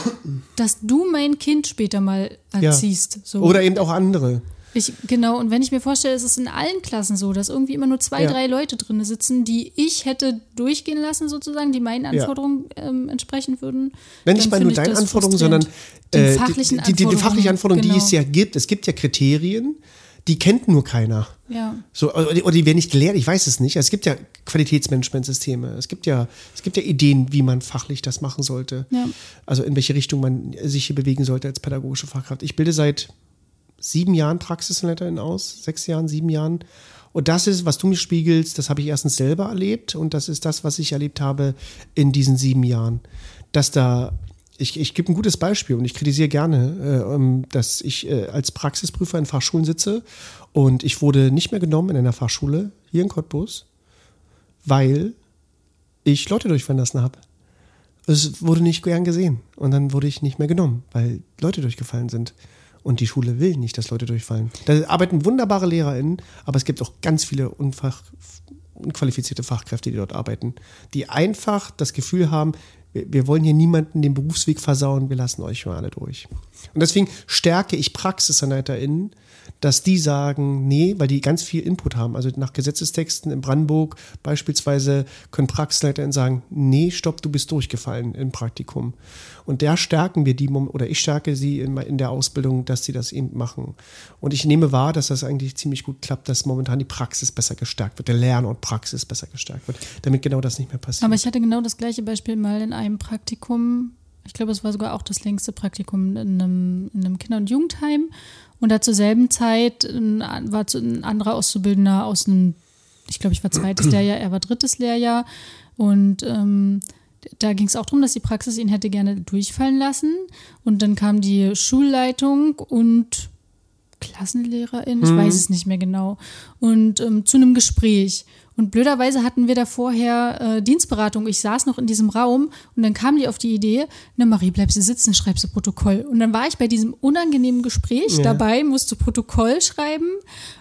dass du mein Kind später mal erziehst. Ja. So. Oder eben auch andere. Ich, genau, und wenn ich mir vorstelle, es ist in allen Klassen so, dass irgendwie immer nur zwei, ja. drei Leute drin sitzen, die ich hätte durchgehen lassen, sozusagen, die meinen Anforderungen ja. ähm, entsprechen würden. Wenn nicht mal nur deinen Anforderungen, sondern äh, die, fachlichen die, die, die, fachlichen Anforderungen, genau. die es ja gibt. Es gibt ja Kriterien, die kennt nur keiner. Ja. So, oder, die werden nicht gelehrt, ich weiß es nicht. Es gibt ja Qualitätsmanagementsysteme, es gibt ja, es gibt ja Ideen, wie man fachlich das machen sollte. Ja. Also in welche Richtung man sich hier bewegen sollte als pädagogische Fachkraft. Ich bilde seit sieben Jahren Praxisleiterin aus, sechs Jahren, sieben Jahren. Und das ist, was du mir spiegelst, das habe ich erstens selber erlebt und das ist das, was ich erlebt habe in diesen sieben Jahren. Dass da ich, ich gebe ein gutes Beispiel und ich kritisiere gerne, äh, ähm, dass ich äh, als Praxisprüfer in Fachschulen sitze und ich wurde nicht mehr genommen in einer Fachschule hier in Cottbus, weil ich Leute durchfallen lassen habe. Es wurde nicht gern gesehen und dann wurde ich nicht mehr genommen, weil Leute durchgefallen sind. Und die Schule will nicht, dass Leute durchfallen. Da arbeiten wunderbare LehrerInnen, aber es gibt auch ganz viele unfach, unqualifizierte Fachkräfte, die dort arbeiten, die einfach das Gefühl haben, wir, wir wollen hier niemanden den Berufsweg versauen, wir lassen euch mal alle durch. Und deswegen stärke ich PraxisanleiterInnen, dass die sagen, nee, weil die ganz viel Input haben. Also nach Gesetzestexten in Brandenburg beispielsweise können PraxisleiterInnen sagen, nee, stopp, du bist durchgefallen im Praktikum. Und da stärken wir die, oder ich stärke sie in, in der Ausbildung, dass sie das eben machen. Und ich nehme wahr, dass das eigentlich ziemlich gut klappt, dass momentan die Praxis besser gestärkt wird, der Lern- und Praxis besser gestärkt wird, damit genau das nicht mehr passiert. Aber ich hatte genau das gleiche Beispiel mal in einem Praktikum. Ich glaube, es war sogar auch das längste Praktikum in einem, in einem Kinder- und Jugendheim. Und da zur selben Zeit war ein anderer Auszubildender aus einem, ich glaube, ich war zweites Lehrjahr, er war drittes Lehrjahr. Und ähm, da ging es auch darum, dass die Praxis ihn hätte gerne durchfallen lassen. Und dann kam die Schulleitung und Klassenlehrerin, ich mhm. weiß es nicht mehr genau, und ähm, zu einem Gespräch. Und blöderweise hatten wir da vorher äh, Dienstberatung. Ich saß noch in diesem Raum und dann kam die auf die Idee, na Marie, bleibst du sitzen, schreibst du Protokoll. Und dann war ich bei diesem unangenehmen Gespräch ja. dabei, musste Protokoll schreiben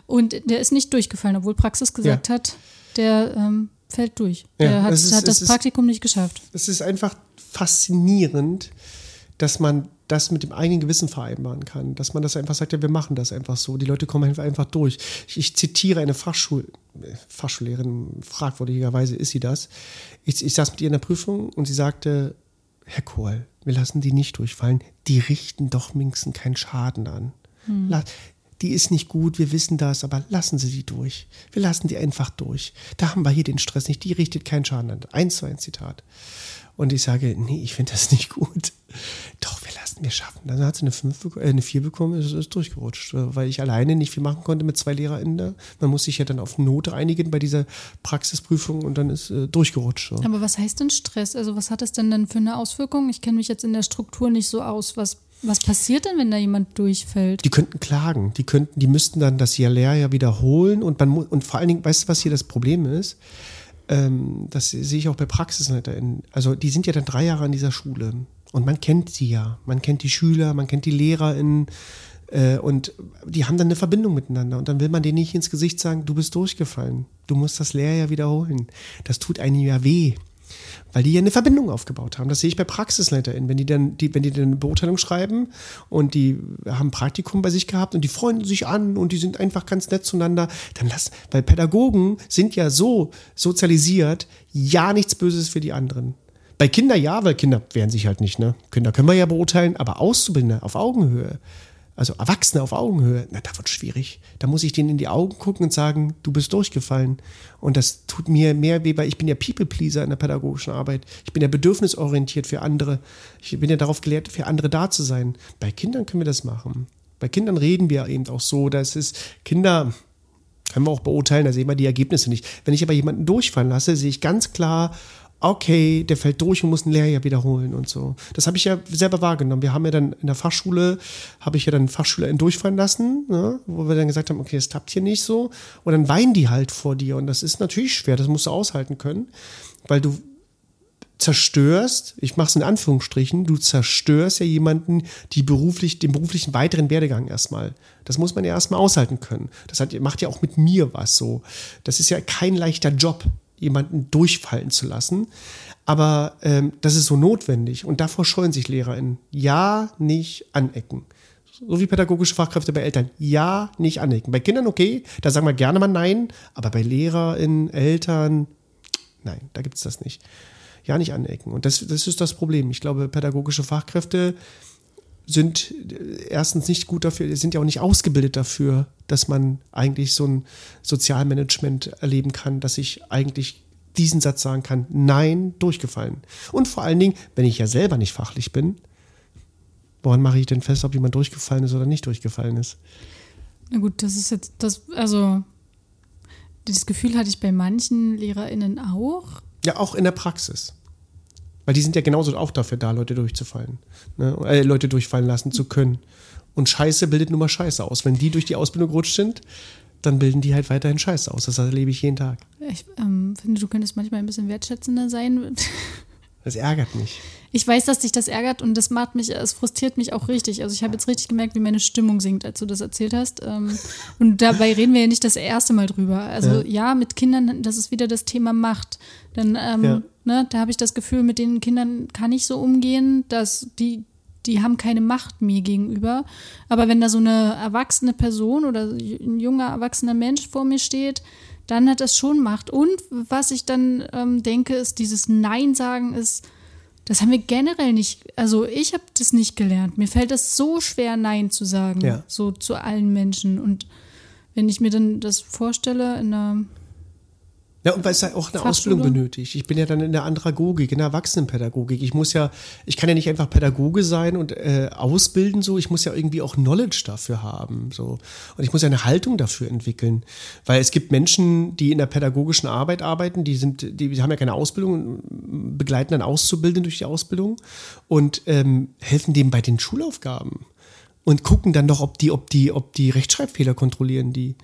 und der ist nicht durchgefallen, obwohl Praxis gesagt ja. hat, der ähm, fällt durch. Ja, der hat, ist, hat das Praktikum ist, nicht geschafft. Es ist einfach faszinierend, dass man das mit dem eigenen Gewissen vereinbaren kann. Dass man das einfach sagt, ja, wir machen das einfach so. Die Leute kommen einfach durch. Ich, ich zitiere eine Fachschul, Fachschullehrerin, fragwürdigerweise ist sie das. Ich, ich saß mit ihr in der Prüfung und sie sagte, Herr Kohl, wir lassen die nicht durchfallen. Die richten doch wenigstens keinen Schaden an. Hm. Die ist nicht gut, wir wissen das, aber lassen Sie die durch. Wir lassen die einfach durch. Da haben wir hier den Stress nicht. Die richtet keinen Schaden an. Eins zu ein Zitat. Und ich sage, nee, ich finde das nicht gut. Doch, wir lassen, wir schaffen. Dann hat sie eine, 5, äh, eine 4 bekommen, ist, ist durchgerutscht, weil ich alleine nicht viel machen konnte mit zwei LehrerInnen da. Man muss sich ja dann auf Note einigen bei dieser Praxisprüfung und dann ist äh, durchgerutscht. So. Aber was heißt denn Stress? Also was hat das denn dann für eine Auswirkung? Ich kenne mich jetzt in der Struktur nicht so aus. Was, was passiert denn, wenn da jemand durchfällt? Die könnten klagen. Die könnten, die müssten dann das Lehrjahr wiederholen und man und vor allen Dingen, weißt du, was hier das Problem ist? Ähm, das sehe ich auch bei PraxisleiterInnen, also die sind ja dann drei Jahre an dieser Schule. Und man kennt sie ja, man kennt die Schüler, man kennt die LehrerInnen äh, und die haben dann eine Verbindung miteinander. Und dann will man denen nicht ins Gesicht sagen, du bist durchgefallen, du musst das Lehrjahr wiederholen. Das tut einem ja weh weil die ja eine Verbindung aufgebaut haben. Das sehe ich bei PraxisleiterInnen, wenn die dann, die, wenn die dann eine Beurteilung schreiben und die haben Praktikum bei sich gehabt und die freuen sich an und die sind einfach ganz nett zueinander, dann lass, weil Pädagogen sind ja so sozialisiert, ja nichts Böses für die anderen. Bei Kindern ja, weil Kinder wehren sich halt nicht, ne? Kinder können wir ja beurteilen, aber Auszubildende auf Augenhöhe, also Erwachsene auf Augenhöhe, na, da wird schwierig. Da muss ich denen in die Augen gucken und sagen, du bist durchgefallen. Und das tut mir mehr weh, weil ich bin ja People-Pleaser in der pädagogischen Arbeit. Ich bin ja bedürfnisorientiert für andere. Ich bin ja darauf gelehrt, für andere da zu sein. Bei Kindern können wir das machen. Bei Kindern reden wir eben auch so, dass es Kinder, können wir auch beurteilen, da sehen wir die Ergebnisse nicht. Wenn ich aber jemanden durchfallen lasse, sehe ich ganz klar, okay, der fällt durch und muss ein Lehrjahr wiederholen und so. Das habe ich ja selber wahrgenommen. Wir haben ja dann in der Fachschule, habe ich ja dann Fachschüler durchfallen lassen, ne, wo wir dann gesagt haben, okay, es klappt hier nicht so. Und dann weinen die halt vor dir. Und das ist natürlich schwer, das musst du aushalten können, weil du zerstörst, ich mache es in Anführungsstrichen, du zerstörst ja jemanden, die beruflich, den beruflichen weiteren Werdegang erstmal. Das muss man ja erstmal aushalten können. Das hat, macht ja auch mit mir was so. Das ist ja kein leichter Job jemanden durchfallen zu lassen. Aber ähm, das ist so notwendig und davor scheuen sich LehrerInnen. Ja, nicht anecken. So wie pädagogische Fachkräfte bei Eltern. Ja, nicht anecken. Bei Kindern okay, da sagen wir gerne mal nein, aber bei LehrerInnen, Eltern, nein, da gibt es das nicht. Ja, nicht anecken. Und das, das ist das Problem. Ich glaube, pädagogische Fachkräfte sind erstens nicht gut dafür, sind ja auch nicht ausgebildet dafür, dass man eigentlich so ein Sozialmanagement erleben kann, dass ich eigentlich diesen Satz sagen kann, nein, durchgefallen. Und vor allen Dingen, wenn ich ja selber nicht fachlich bin, woran mache ich denn fest, ob jemand durchgefallen ist oder nicht durchgefallen ist? Na gut, das ist jetzt das, also dieses Gefühl hatte ich bei manchen LehrerInnen auch. Ja, auch in der Praxis. Weil die sind ja genauso auch dafür da, Leute durchzufallen. Ne? Äh, Leute durchfallen lassen zu können. Und Scheiße bildet nun mal Scheiße aus. Wenn die durch die Ausbildung gerutscht sind, dann bilden die halt weiterhin Scheiße aus. Das erlebe ich jeden Tag. Ich ähm, finde, du könntest manchmal ein bisschen wertschätzender sein. Das ärgert mich. Ich weiß, dass dich das ärgert und das macht mich, es frustriert mich auch richtig. Also ich habe jetzt richtig gemerkt, wie meine Stimmung sinkt, als du das erzählt hast. Ähm, und dabei reden wir ja nicht das erste Mal drüber. Also ja, ja mit Kindern, das ist wieder das Thema Macht. Dann, ähm, ja. Ne, da habe ich das Gefühl, mit den Kindern kann ich so umgehen, dass die die haben keine Macht mir gegenüber. Aber wenn da so eine erwachsene Person oder ein junger, erwachsener Mensch vor mir steht, dann hat das schon Macht. Und was ich dann ähm, denke, ist, dieses Nein sagen ist, das haben wir generell nicht, also ich habe das nicht gelernt. Mir fällt das so schwer, Nein zu sagen, ja. so zu allen Menschen. Und wenn ich mir dann das vorstelle in einer ja, und weil es ja auch eine Ausbildung benötigt. Ich bin ja dann in der Andragogik, in der Erwachsenenpädagogik. Ich muss ja, ich kann ja nicht einfach Pädagoge sein und äh, ausbilden so. Ich muss ja irgendwie auch Knowledge dafür haben so. Und ich muss ja eine Haltung dafür entwickeln, weil es gibt Menschen, die in der pädagogischen Arbeit arbeiten, die sind, die haben ja keine Ausbildung, begleiten dann Auszubildende durch die Ausbildung und ähm, helfen dem bei den Schulaufgaben und gucken dann doch, ob die, ob die, ob die Rechtschreibfehler kontrollieren die.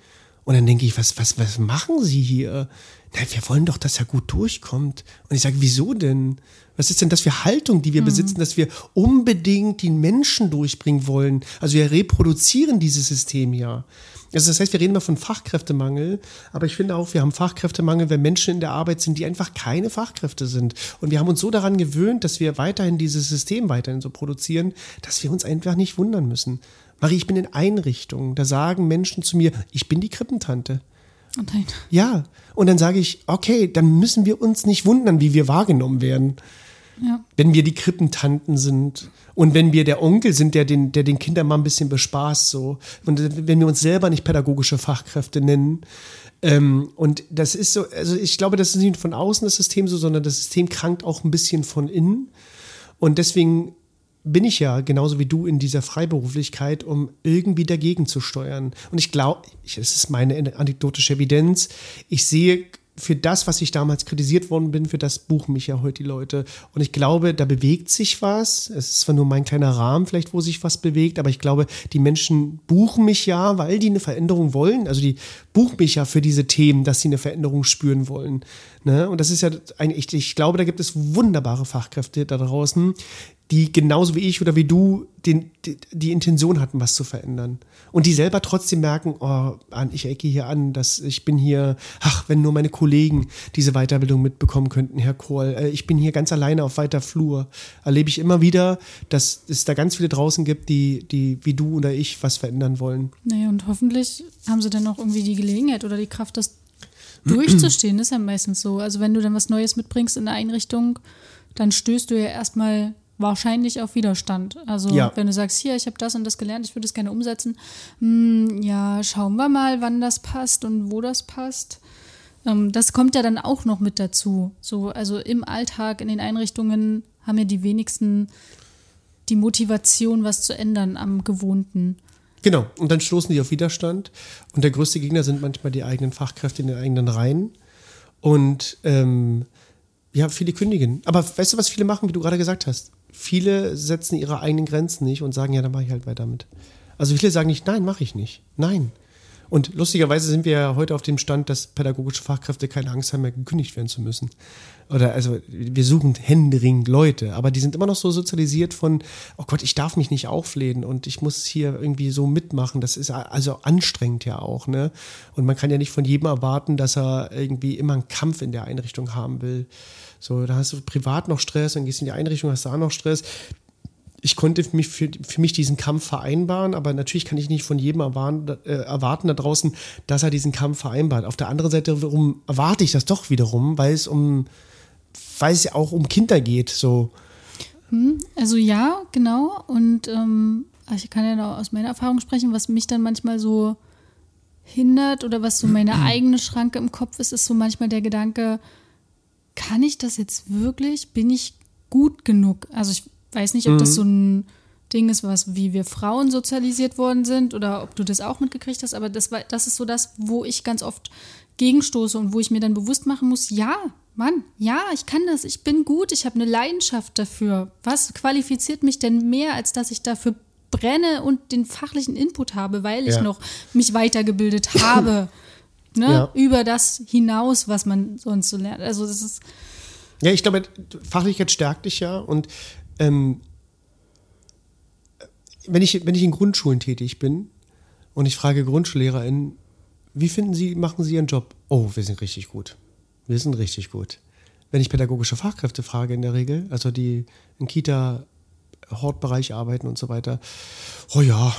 Und dann denke ich, was, was, was machen Sie hier? Na, wir wollen doch, dass er gut durchkommt. Und ich sage, wieso denn? Was ist denn das für Haltung, die wir mhm. besitzen, dass wir unbedingt den Menschen durchbringen wollen? Also wir reproduzieren dieses System ja. Also das heißt, wir reden immer von Fachkräftemangel, aber ich finde auch, wir haben Fachkräftemangel, wenn Menschen in der Arbeit sind, die einfach keine Fachkräfte sind. Und wir haben uns so daran gewöhnt, dass wir weiterhin dieses System weiterhin so produzieren, dass wir uns einfach nicht wundern müssen. Marie, ich bin in Einrichtungen, da sagen Menschen zu mir, ich bin die Krippentante. Oh nein. Ja, und dann sage ich, okay, dann müssen wir uns nicht wundern, wie wir wahrgenommen werden. Ja. Wenn wir die Krippentanten sind und wenn wir der Onkel sind, der den, der den Kindern mal ein bisschen bespaßt, so. Und wenn wir uns selber nicht pädagogische Fachkräfte nennen. Ähm, und das ist so, also ich glaube, das ist nicht von außen das System so, sondern das System krankt auch ein bisschen von innen. Und deswegen bin ich ja genauso wie du in dieser Freiberuflichkeit, um irgendwie dagegen zu steuern. Und ich glaube, es ist meine anekdotische Evidenz, ich sehe für das, was ich damals kritisiert worden bin, für das buchen mich ja heute die Leute. Und ich glaube, da bewegt sich was. Es ist zwar nur mein kleiner Rahmen vielleicht, wo sich was bewegt, aber ich glaube, die Menschen buchen mich ja, weil die eine Veränderung wollen. Also die buchen mich ja für diese Themen, dass sie eine Veränderung spüren wollen. Ne? Und das ist ja eigentlich, ich glaube, da gibt es wunderbare Fachkräfte da draußen, die genauso wie ich oder wie du den, die, die, Intention hatten, was zu verändern. Und die selber trotzdem merken, oh, ich ecke hier an, dass ich bin hier, ach, wenn nur meine Kollegen diese Weiterbildung mitbekommen könnten, Herr Kohl, äh, ich bin hier ganz alleine auf weiter Flur. Erlebe ich immer wieder, dass es da ganz viele draußen gibt, die, die wie du oder ich was verändern wollen. Naja, und hoffentlich haben sie dann auch irgendwie die Gelegenheit oder die Kraft, das durchzustehen. Ist ja meistens so. Also wenn du dann was Neues mitbringst in der Einrichtung, dann stößt du ja erstmal wahrscheinlich auf Widerstand. Also Ja. wenn du sagst, hier, ich habe das und das gelernt, ich würde es gerne umsetzen, hm, ja, schauen wir mal, wann das passt und wo das passt. Ähm, das kommt ja dann auch noch mit dazu. So, also im Alltag, in den Einrichtungen haben ja die wenigsten die Motivation, was zu ändern am Gewohnten. Genau, und dann stoßen die auf Widerstand. Und der größte Gegner sind manchmal die eigenen Fachkräfte in den eigenen Reihen. Und ähm, ja, viele kündigen. Aber weißt du, was viele machen, wie du gerade gesagt hast? Viele setzen ihre eigenen Grenzen nicht und sagen, ja, dann mache ich halt weiter mit. Also viele sagen nicht, nein, mache ich nicht. Nein. Und lustigerweise sind wir ja heute auf dem Stand, dass pädagogische Fachkräfte keine Angst haben, mehr gekündigt werden zu müssen. Oder also wir suchen händeringend Leute, aber die sind immer noch so sozialisiert von, oh Gott, ich darf mich nicht auflehnen und ich muss hier irgendwie so mitmachen. Das ist also anstrengend ja auch, ne? Und man kann ja nicht von jedem erwarten, dass er irgendwie immer einen Kampf in der Einrichtung haben will. So, da hast du privat noch Stress, dann gehst du in die Einrichtung, hast du auch noch Stress ich konnte für mich, für, für mich diesen Kampf vereinbaren, aber natürlich kann ich nicht von jedem erwarten, äh, erwarten da draußen, dass er diesen Kampf vereinbart. Auf der anderen Seite warum erwarte ich das doch wiederum, weil es um, weil es ja auch um Kinder geht. So. Also ja, genau. Und ähm, ich kann ja noch aus meiner Erfahrung sprechen, was mich dann manchmal so hindert oder was so meine eigene Schranke im Kopf ist, ist so manchmal der Gedanke, kann ich das jetzt wirklich? Bin ich gut genug? Also ich weiß nicht, ob das so ein Ding ist, was wie wir Frauen sozialisiert worden sind oder ob du das auch mitgekriegt hast, aber das, war, das ist so das, wo ich ganz oft gegenstoße und wo ich mir dann bewusst machen muss, ja, Mann, ja, ich kann das, ich bin gut, ich habe eine Leidenschaft dafür. Was qualifiziert mich denn mehr, als dass ich dafür brenne und den fachlichen Input habe, weil ich Ja. noch mich weitergebildet habe. Ne? Ja. Über das hinaus, was man sonst so lernt. Also das ist, Ja, ich glaube, Fachlichkeit stärkt dich ja und ähm, wenn, ich, wenn ich in Grundschulen tätig bin und ich frage GrundschullehrerInnen, wie finden Sie, machen Sie Ihren Job? Oh, wir sind richtig gut. Wir sind richtig gut. Wenn ich pädagogische Fachkräfte frage in der Regel, also die in Kita, Hortbereich arbeiten und so weiter, oh ja,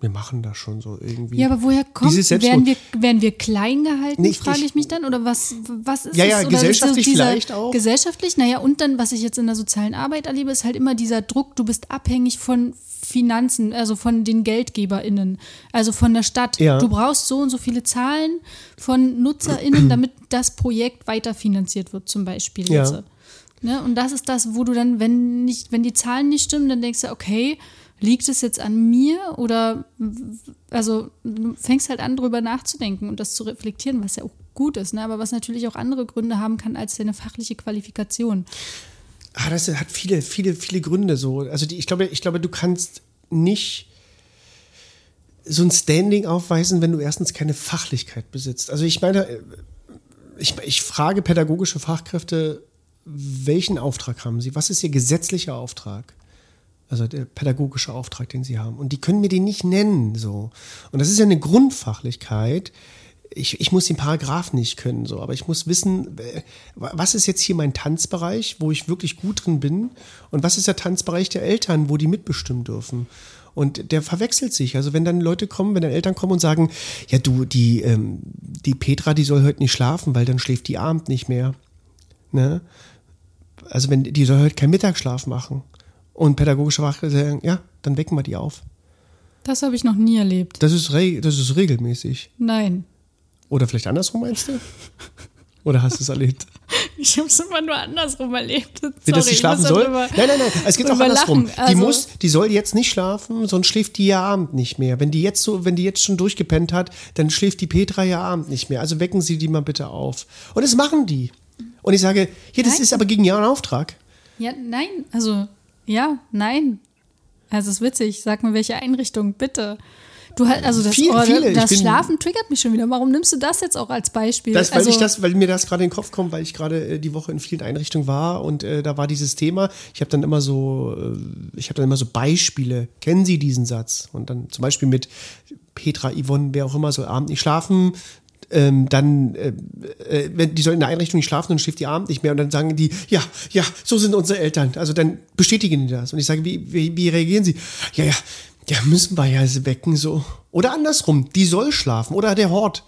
wir machen das schon so irgendwie. Ja, aber woher kommt, Dieses werden wir, werden wir klein gehalten, Nee, frage ich ich- mich dann? Oder was, was ist Ja, ja, Oder gesellschaftlich dieser- vielleicht auch. Gesellschaftlich, naja, und dann, was ich jetzt in der sozialen Arbeit erlebe, ist halt immer dieser Druck, du bist abhängig von Finanzen, also von den GeldgeberInnen, also von der Stadt. Ja. Du brauchst so und so viele Zahlen von NutzerInnen, damit das Projekt weiterfinanziert wird, zum Beispiel. Ja. Ne? Und das ist das, wo du dann, wenn nicht, wenn die Zahlen nicht stimmen, dann denkst du, okay, liegt es jetzt an mir oder also du fängst halt an, drüber nachzudenken und das zu reflektieren, was ja auch gut ist, ne? aber was natürlich auch andere Gründe haben kann als deine fachliche Qualifikation. Ah, das hat viele, viele, viele Gründe so. Also die, ich glaube, ich glaube, du kannst nicht so ein Standing aufweisen, wenn du erstens keine Fachlichkeit besitzt. Also ich meine, äh, ich, ich frage pädagogische Fachkräfte, welchen Auftrag haben sie? Was ist ihr gesetzlicher Auftrag? Also der pädagogische Auftrag, den sie haben. Und die können mir den nicht nennen, so. Und das ist ja eine Grundfachlichkeit. Ich, ich muss den Paragraph nicht können, so, aber ich muss wissen, was ist jetzt hier mein Tanzbereich, wo ich wirklich gut drin bin, und was ist der Tanzbereich der Eltern, wo die mitbestimmen dürfen. Und der verwechselt sich. Also wenn dann Leute kommen, wenn dann Eltern kommen und sagen, ja du, die, ähm, die Petra, die soll heute nicht schlafen, weil dann schläft die Abend nicht mehr. Ne? Also wenn die soll heute keinen Mittagsschlaf machen. Und pädagogische sagen, ja, dann wecken wir die auf. Das habe ich noch nie erlebt. Das ist, das ist regelmäßig. Nein. Oder vielleicht andersrum meinst du? Oder hast du es erlebt? Ich habe es immer nur andersrum erlebt. Sorry, Wie, dass sie schlafen soll? darüber- Nein, nein, nein. Es geht auch andersrum. lachen. Die Also- muss, die soll jetzt nicht schlafen, sonst schläft die ja Abend nicht mehr. Wenn die jetzt so, wenn die jetzt schon durchgepennt hat, dann schläft die Petra ja Abend nicht mehr. Also wecken Sie die mal bitte auf. Und das machen die. Und ich sage, hier, das Nein. ist aber gegen Ihren Auftrag. Ja, nein. Also, ja, nein. Also, es ist witzig. Sag mir, welche Einrichtung, bitte. Du hast, also das, Viele, oh, viele. Das bin- Schlafen triggert mich schon wieder. Warum nimmst du das jetzt auch als Beispiel? Das, weil, also, ich das, weil mir das gerade in den Kopf kommt, weil ich gerade äh, die Woche in vielen Einrichtungen war und äh, da war dieses Thema. Ich habe dann immer so, äh, ich habe dann immer so Beispiele. Kennen Sie diesen Satz? Und dann zum Beispiel mit Petra, Yvonne, wer auch immer, soll abend nicht schlafen. Ähm, dann, äh, äh, wenn die soll in der Einrichtung nicht schlafen, dann schläft die abend nicht mehr und dann sagen die, ja, ja, so sind unsere Eltern. Also dann bestätigen die das. Und ich sage, wie, wie, wie reagieren sie? Ja, ja, ja, müssen wir ja wecken so. Oder andersrum, die soll schlafen. Oder der Hort.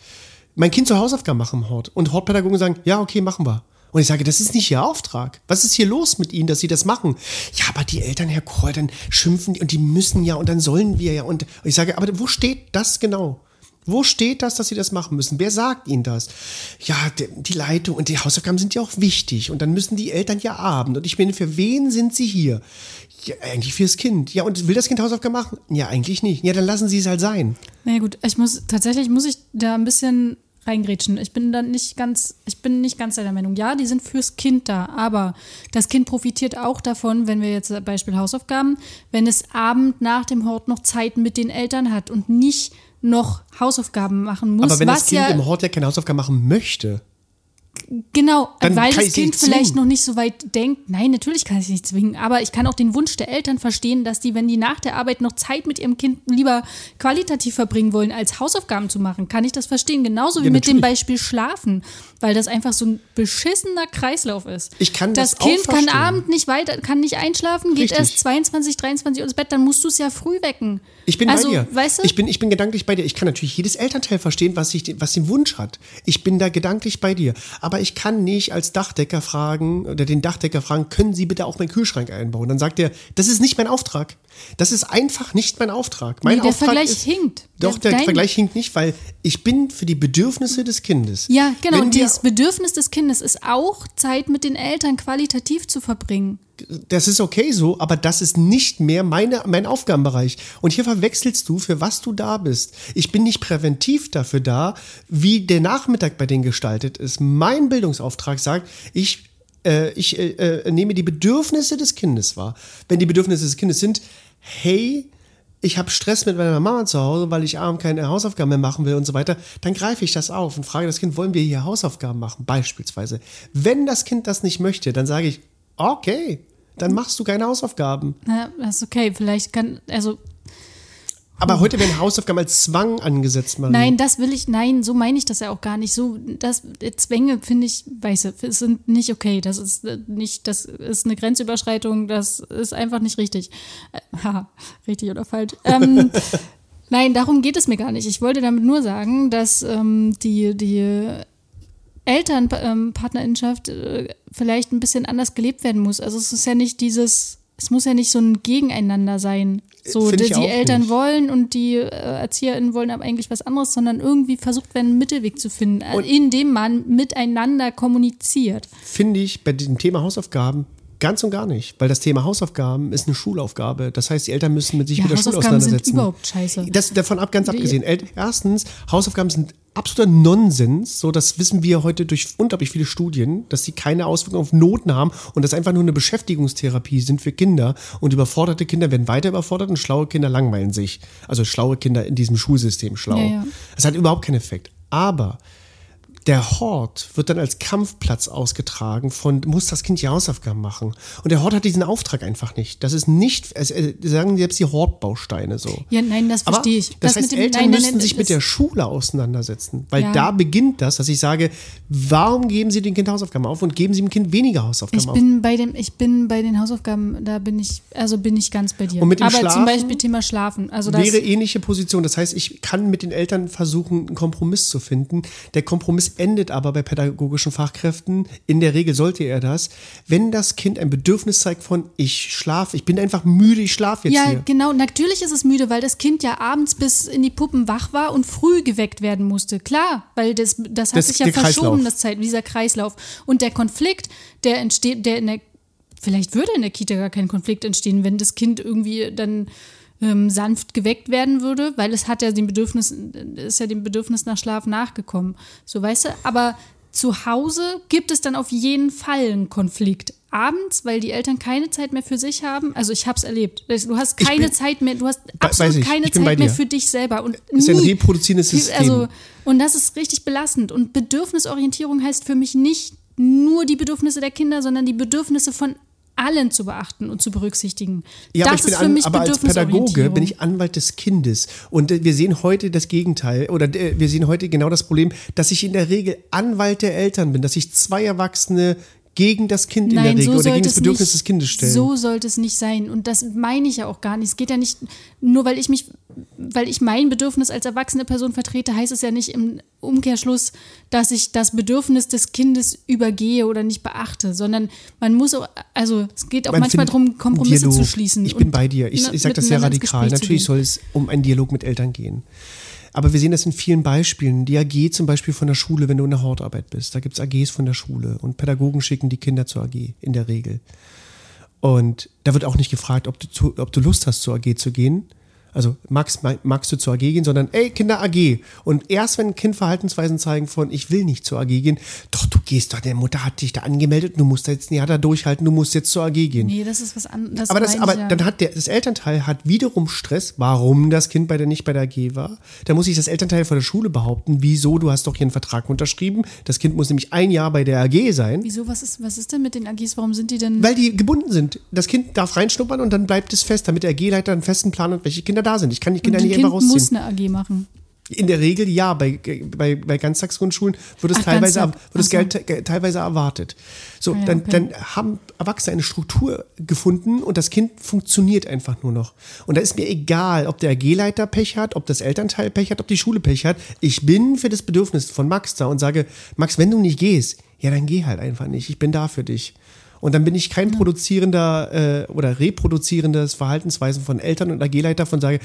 Mein Kind soll Hausaufgaben machen im Hort. Und Hortpädagogen sagen, ja, okay, machen wir. Und ich sage, das ist nicht Ihr Auftrag. Was ist hier los mit Ihnen, dass Sie das machen? Ja, aber die Eltern, Herr Kroll, dann schimpfen die und die müssen ja und dann sollen wir ja. Und ich sage, aber wo steht das genau? Wo steht das, dass Sie das machen müssen? Wer sagt Ihnen das? Ja, die Leitung und die Hausaufgaben sind ja auch wichtig. Und dann müssen die Eltern ja Abend. Und ich meine, für wen sind Sie hier? Ja, eigentlich fürs Kind. Ja, und will das Kind Hausaufgaben machen? Ja, eigentlich nicht. Ja, dann lassen Sie es halt sein. naja, gut. Ich muss, tatsächlich muss ich da ein bisschen reingrätschen. Ich bin dann nicht ganz, ich bin nicht ganz deiner Meinung. Ja, die sind fürs Kind da, aber das Kind profitiert auch davon, wenn wir jetzt Beispiel Hausaufgaben, wenn es Abend nach dem Hort noch Zeit mit den Eltern hat und nicht noch Hausaufgaben machen muss, Aber wenn das Kind ja im Hort ja keine Hausaufgaben machen möchte, Genau, Dann weil das Kind vielleicht noch nicht so weit denkt. Nein, natürlich kann ich es nicht zwingen, aber ich kann auch den Wunsch der Eltern verstehen, dass die, wenn die nach der Arbeit noch Zeit mit ihrem Kind lieber qualitativ verbringen wollen, als Hausaufgaben zu machen, kann ich das verstehen. Genauso wie Ja, mit dem. Beispiel Schlafen, weil das einfach so ein beschissener Kreislauf ist. Ich kann das auch Kind kann abend nicht weiter, kann nicht einschlafen, geht Richtig. erst 22, 23 Uhr ins Bett, dann musst du es ja früh wecken. Ich bin also, bei dir. Weißt du? Ich bin, ich bin gedanklich bei dir. Ich kann natürlich jedes Elternteil verstehen, was, ich, was den Wunsch hat. Ich bin da gedanklich bei dir. Aber ich kann nicht als Dachdecker fragen oder den Dachdecker fragen, können Sie bitte auch meinen Kühlschrank einbauen? Dann sagt er, das ist nicht mein Auftrag. Das ist einfach nicht mein Auftrag. Mein Nee, der Auftrag Vergleich ist, hinkt. Doch, Der- der Vergleich hinkt nicht, weil ich bin für die Bedürfnisse des Kindes. Ja, genau. Wenn Und das Bedürfnis des Kindes ist auch, Zeit mit den Eltern qualitativ zu verbringen. das ist okay so, aber das ist nicht mehr meine, mein Aufgabenbereich. Und hier verwechselst du, für was du da bist. Ich bin nicht präventiv dafür da, wie der Nachmittag bei denen gestaltet ist. Mein Bildungsauftrag sagt, ich, äh, ich äh, äh, nehme die Bedürfnisse des Kindes wahr. Wenn die Bedürfnisse des Kindes sind, hey, ich habe Stress mit meiner Mama zu Hause, weil ich abends keine Hausaufgaben mehr machen will und so weiter, dann greife ich das auf und frage das Kind, wollen wir hier Hausaufgaben machen, beispielsweise. Wenn das Kind das nicht möchte, dann sage ich, okay, dann machst du keine Hausaufgaben. Na, das ist okay. Vielleicht kann, also, Aber heute werden Hausaufgaben als Zwang angesetzt, Marie. nein, das will ich, nein, so meine ich das ja auch gar nicht. So, das, äh, Zwänge finde ich, weißt du, sind nicht okay. Das ist äh, nicht, das ist eine Grenzüberschreitung, das ist einfach nicht richtig. Äh, haha, richtig oder falsch. Ähm, nein, darum geht es mir gar nicht. Ich wollte damit nur sagen, dass ähm, die, die Elternpartnerinschaft äh, vielleicht ein bisschen anders gelebt werden muss. Also es ist ja nicht dieses, es muss ja nicht so ein Gegeneinander sein. So, Find die, die Eltern nicht. wollen und die äh, ErzieherInnen wollen aber eigentlich was anderes, sondern irgendwie versucht werden, einen Mittelweg zu finden, äh, Und- indem man miteinander kommuniziert. Finde ich bei diesem Thema Hausaufgaben ganz und gar nicht, weil das Thema Hausaufgaben ist eine Schulaufgabe. Das heißt, die Eltern müssen mit sich Ja, mit der Schule Hausaufgaben sind auseinandersetzen. überhaupt scheiße. Das davon ab ganz abgesehen. Erstens, Hausaufgaben sind absoluter Nonsens. So, das wissen wir heute durch unglaublich viele Studien, dass sie keine Auswirkungen auf Noten haben und das einfach nur eine Beschäftigungstherapie sind für Kinder. Und überforderte Kinder werden weiter überfordert und schlaue Kinder langweilen sich. Also schlaue Kinder in diesem Schulsystem schlau. Ja, ja. Das hat überhaupt keinen Effekt. Aber der Hort wird dann als Kampfplatz ausgetragen von, muss das Kind die Hausaufgaben machen. Und der Hort hat diesen Auftrag einfach nicht. Das ist nicht, also, äh, sagen selbst die Hortbausteine so. Ja, nein, das verstehe ich. Das, das heißt, dem, Eltern nein, nein, müssten nein, sich mit der Schule auseinandersetzen. Weil ja. da beginnt das, dass ich sage, warum geben Sie dem Kind Hausaufgaben auf und geben Sie dem Kind weniger Hausaufgaben ich bin auf? Bei dem, ich bin bei den Hausaufgaben, da bin ich, also bin ich ganz bei dir. Und mit dem Aber Schlafen zum Beispiel Thema Schlafen. Also das wäre ähnliche Position. Das heißt, ich kann mit den Eltern versuchen, einen Kompromiss zu finden. Der Kompromiss endet aber bei pädagogischen Fachkräften, in der Regel sollte er das, wenn das Kind ein Bedürfnis zeigt von ich schlafe, ich bin einfach müde, ich schlafe jetzt ja, hier. Ja, genau, natürlich ist es müde, weil das Kind ja abends bis in die Puppen wach war und früh geweckt werden musste. Klar, weil das, das hat das, sich ja verschoben, Kreislauf. das Zeit, dieser Kreislauf. Und der Konflikt, der entsteht, der in der Vielleicht würde in der Kita gar kein Konflikt entstehen, wenn das Kind irgendwie dann ähm, sanft geweckt werden würde, weil es hat ja dem Bedürfnis, ist ja dem Bedürfnis nach Schlaf nachgekommen. So weißt du, aber zu Hause gibt es dann auf jeden Fall einen Konflikt. Abends, weil die Eltern keine Zeit mehr für sich haben. Also ich habe es erlebt. Du hast keine bin, Zeit mehr, du hast absolut ich, keine Zeit mehr für dich selber. Und ist nie, ein reproduzierendes System. Also, und das ist richtig belastend. Und Bedürfnisorientierung heißt für mich nicht nur die Bedürfnisse der Kinder, sondern die Bedürfnisse von allen zu beachten und zu berücksichtigen. Ja, das ich bin an, aber als Pädagoge bin ich Anwalt des Kindes. Und äh, wir sehen heute das Gegenteil, oder äh, wir sehen heute genau das Problem, dass ich in der Regel Anwalt der Eltern bin, dass ich zwei Erwachsene gegen das Kind Nein, in der Regel so oder gegen das Bedürfnis nicht, des Kindes stellen. So sollte es nicht sein. Und das meine ich ja auch gar nicht. Es geht ja nicht, nur weil ich mich, weil ich mein Bedürfnis als erwachsene Person vertrete, heißt es ja nicht im Umkehrschluss, dass ich das Bedürfnis des Kindes übergehe oder nicht beachte, sondern man muss auch, also es geht auch man manchmal darum, Kompromisse Dialog. zu schließen. Ich bin bei dir. Ich, ich sage das sehr radikal. Natürlich soll es um einen Dialog mit Eltern gehen. Aber wir sehen das in vielen Beispielen. Die AG zum Beispiel von der Schule, wenn du in der Hortarbeit bist. Da gibt es AGs von der Schule und Pädagogen schicken die Kinder zur AG in der Regel. Und da wird auch nicht gefragt, ob du, ob du Lust hast, zur AG zu gehen, also magst, magst du zur AG gehen, sondern ey, Kinder AG. Und erst wenn ein Kind Verhaltensweisen zeigen von, ich will nicht zur AG gehen, doch, du gehst doch, deine Mutter hat dich da angemeldet, du musst da jetzt ein Jahr da durchhalten, du musst jetzt zur AG gehen. Nee, das ist was anderes. Aber, das, aber ja. dann hat der, das Elternteil hat wiederum Stress, warum das Kind bei der nicht bei der AG war. Da muss sich das Elternteil vor der Schule behaupten, wieso, du hast doch hier einen Vertrag unterschrieben. Das Kind muss nämlich ein Jahr bei der AG sein. Wieso, was ist, was ist denn mit den AGs, warum sind die denn? Weil die gebunden sind. Das Kind darf reinschnuppern und dann bleibt es fest, damit der AG-Leiter einen festen Plan hat, welche Kinder Kinder da sind. Ich kann die Kinder nicht kind einfach rausziehen. muss eine AG machen. In der Regel ja, bei, bei, bei Ganztagsgrundschulen wird es, Ach, teilweise, wird das Geld teilweise erwartet. So, ah, ja, dann, okay. dann haben Erwachsene eine Struktur gefunden und das Kind funktioniert einfach nur noch. Und da ist mir egal, ob der AG-Leiter Pech hat, ob das Elternteil Pech hat, ob die Schule Pech hat. Ich bin für das Bedürfnis von Max da und sage, Max, wenn du nicht gehst, ja, dann geh halt einfach nicht. Ich bin da für dich. Und dann bin ich kein produzierender äh, oder reproduzierendes Verhaltensweisen von Eltern und AG-Leiter von sage,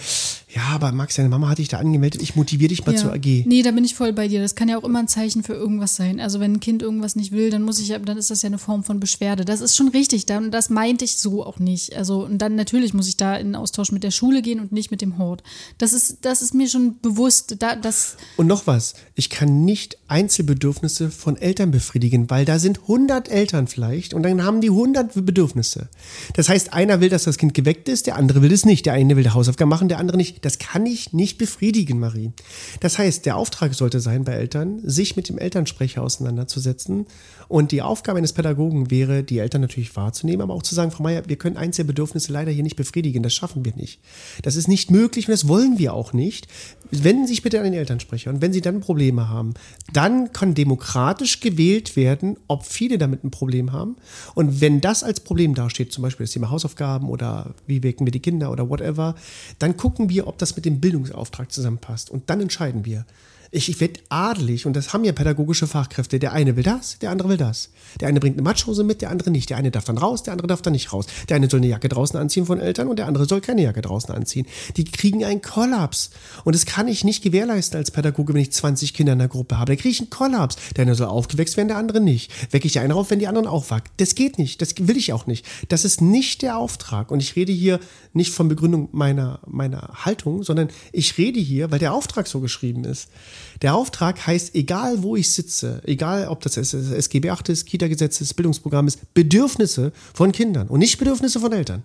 ja, aber Max, deine Mama hat dich da angemeldet, ich motiviere dich mal ja. zur AG. Nee, da bin ich voll bei dir. Das kann ja auch immer ein Zeichen für irgendwas sein. Also wenn ein Kind irgendwas nicht will, dann muss ich, dann ist das ja eine Form von Beschwerde. Das ist schon richtig. Dann, das meinte ich so auch nicht. Also, und dann natürlich muss ich da in Austausch mit der Schule gehen und nicht mit dem Hort. Das ist, das ist mir schon bewusst. Da, das und noch was, ich kann nicht Einzelbedürfnisse von Eltern befriedigen, weil da sind 100 Eltern vielleicht und dann haben die 100 Bedürfnisse. Das heißt, einer will, dass das Kind geweckt ist, der andere will es nicht. Der eine will die Hausaufgaben machen, der andere nicht. Das kann ich nicht befriedigen, Marie. Das heißt, der Auftrag sollte sein bei Eltern, sich mit dem Elternsprecher auseinanderzusetzen. Und die Aufgabe eines Pädagogen wäre, die Eltern natürlich wahrzunehmen, aber auch zu sagen, Frau Meier, wir können Einzelbedürfnisse leider hier nicht befriedigen. Das schaffen wir nicht. Das ist nicht möglich und das wollen wir auch nicht. Wenden Sie sich bitte an den Elternsprecher. Und wenn Sie dann Probleme haben, dann kann demokratisch gewählt werden, ob viele damit ein Problem haben. Und wenn das als Problem dasteht, zum Beispiel das Thema Hausaufgaben oder wie wecken wir die Kinder oder whatever, dann gucken wir, ob das mit dem Bildungsauftrag zusammenpasst. Und dann entscheiden wir. Ich, ich werde adelig und das haben ja pädagogische Fachkräfte. Der eine will das, der andere will das. Der eine bringt eine Matschhose mit, der andere nicht. Der eine darf dann raus, der andere darf dann nicht raus. Der eine soll eine Jacke draußen anziehen von Eltern und der andere soll keine Jacke draußen anziehen. Die kriegen einen Kollaps. Und das kann ich nicht gewährleisten als Pädagoge, wenn ich 20 Kinder in der Gruppe habe. Da kriege ich einen Kollaps. Der eine soll aufgewächst werden, der andere nicht. Wecke ich einen auf, wenn die anderen auch wackt. Das geht nicht. Das will ich auch nicht. Das ist nicht der Auftrag. Und ich rede hier nicht von Begründung meiner, meiner Haltung, sondern ich rede hier, weil der Auftrag so geschrieben ist. Der Auftrag heißt, egal wo ich sitze, egal ob das SGB 8 ist, Kita-Gesetz ist, Bildungsprogramm ist, Bedürfnisse von Kindern und nicht Bedürfnisse von Eltern.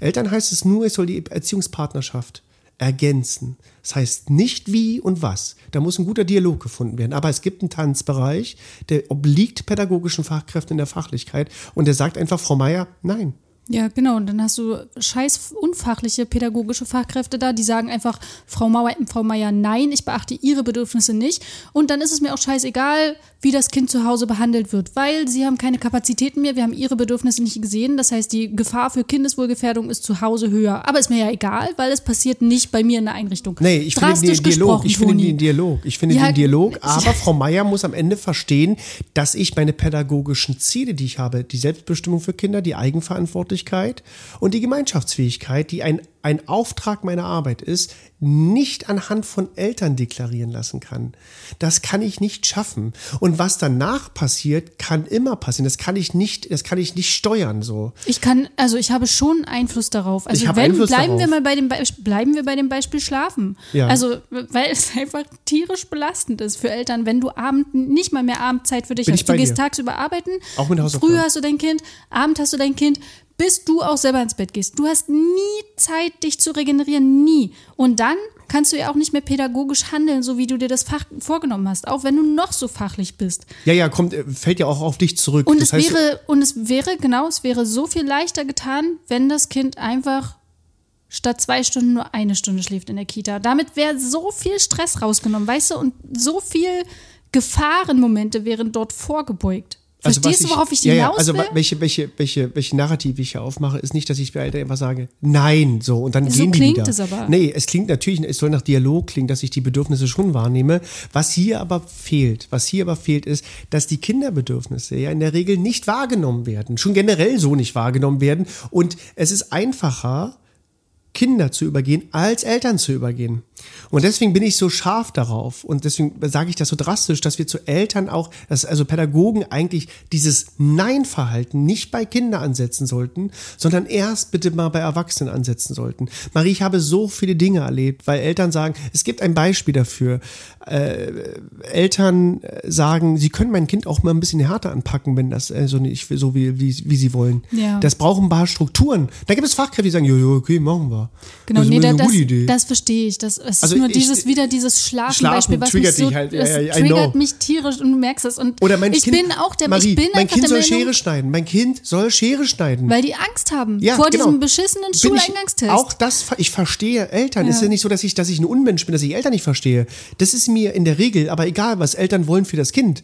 Eltern heißt es nur, es soll die Erziehungspartnerschaft ergänzen. Das heißt nicht wie und was. Da muss ein guter Dialog gefunden werden. Aber es gibt einen Tanzbereich, der obliegt pädagogischen Fachkräften in der Fachlichkeit und der sagt einfach, Frau Meier, nein, Ja, genau. Und dann hast du scheiß unfachliche pädagogische Fachkräfte da, die sagen einfach, Frau Mauer, Frau Meier, nein, ich beachte ihre Bedürfnisse nicht. Und dann ist es mir auch scheißegal, wie das Kind zu Hause behandelt wird, weil sie haben keine Kapazitäten mehr, wir haben ihre Bedürfnisse nicht gesehen. Das heißt, die Gefahr für Kindeswohlgefährdung ist zu Hause höher. Aber ist mir ja egal, weil es passiert nicht bei mir in der Einrichtung. Nee, ich finde den Dialog. Ich finde Toni. den Dialog. Ich finde Ja, den Dialog. Aber Frau Meier muss am Ende verstehen, dass ich meine pädagogischen Ziele, die ich habe, die Selbstbestimmung für Kinder, die Eigenverantwortlichkeit und die Gemeinschaftsfähigkeit, die ein, ein Auftrag meiner Arbeit ist, nicht anhand von Eltern deklarieren lassen kann. Das kann ich nicht schaffen. Und was danach passiert, kann immer passieren. Das kann ich nicht, das kann ich nicht steuern, so. Ich kann, also ich habe schon Einfluss darauf. Also Ich habe wenn, Einfluss bleiben wir darauf. mal bei dem Be bleiben wir bei dem Beispiel Schlafen. Ja. Also, weil es einfach tierisch belastend ist für Eltern, wenn du Abend nicht mal mehr Abendzeit für dich Bin ich hast. Du gehst dir. tagsüber arbeiten, Auch mit Hausaufgaben. früh hast du dein Kind, Abend hast du dein Kind, bis du auch selber ins Bett gehst. Du hast nie Zeit, dich zu regenerieren, nie. Und dann kannst du ja auch nicht mehr pädagogisch handeln, so wie du dir das Fach vorgenommen hast, auch wenn du noch so fachlich bist. Ja, ja, kommt, äh, fällt ja auch auf dich zurück. Und Das es heißt, wäre, und es wäre, genau, es wäre so viel leichter getan, wenn das Kind einfach statt zwei Stunden nur eine Stunde schläft in der Kita. Damit wäre so viel Stress rausgenommen, weißt du, und so viel Gefahrenmomente wären dort vorgebeugt. Also Verstehst du, worauf ich ja, hinaus ja, also will? welche, welche, welche, welche Narrative ich hier aufmache, ist nicht, dass ich bei Eltern einfach sage, nein, so und dann So gehen die klingt wieder. es aber. Nee, es klingt natürlich, es soll nach Dialog klingen, dass ich die Bedürfnisse schon wahrnehme. Was hier aber fehlt, was hier aber fehlt, ist, dass die Kinderbedürfnisse ja in der Regel nicht wahrgenommen werden, schon generell so nicht wahrgenommen werden und es ist einfacher, Kinder zu übergehen, als Eltern zu übergehen. Und deswegen bin ich so scharf darauf und deswegen sage ich das so drastisch, dass wir zu Eltern auch, dass also Pädagogen eigentlich dieses Nein-Verhalten nicht bei Kindern ansetzen sollten, sondern erst bitte mal bei Erwachsenen ansetzen sollten. Marie, ich habe so viele Dinge erlebt, weil Eltern sagen, es gibt ein Beispiel dafür. Äh, Eltern äh, sagen, sie können mein Kind auch mal ein bisschen härter anpacken, wenn das äh, so nicht so wie, wie, wie sie wollen. Ja. Das braucht ein paar Strukturen. Da gibt es Fachkräfte, die sagen, ja, ja, okay, machen wir. Genau, das ist nee, eine da, das, gute Idee. das verstehe ich. Das, es Also ist nur ich- dieses, wieder dieses Schlafenbeispiel, Schlafen was triggert mich so, halt, ja, das ja, triggert mich tierisch und du merkst es. Und Oder mein ich Kind, bin auch der, Marie, ich bin mein Kind der soll Meinung, Schere schneiden. Mein Kind soll Schere schneiden. weil die Angst haben Ja, vor genau. diesem beschissenen Bin Schuleingangstest. Auch das, ich verstehe Eltern. Es ist ja nicht so, dass ich, dass ich ein Unmensch bin, dass ich Eltern nicht verstehe. Das ist mir in der Regel, aber egal, was Eltern wollen für das Kind.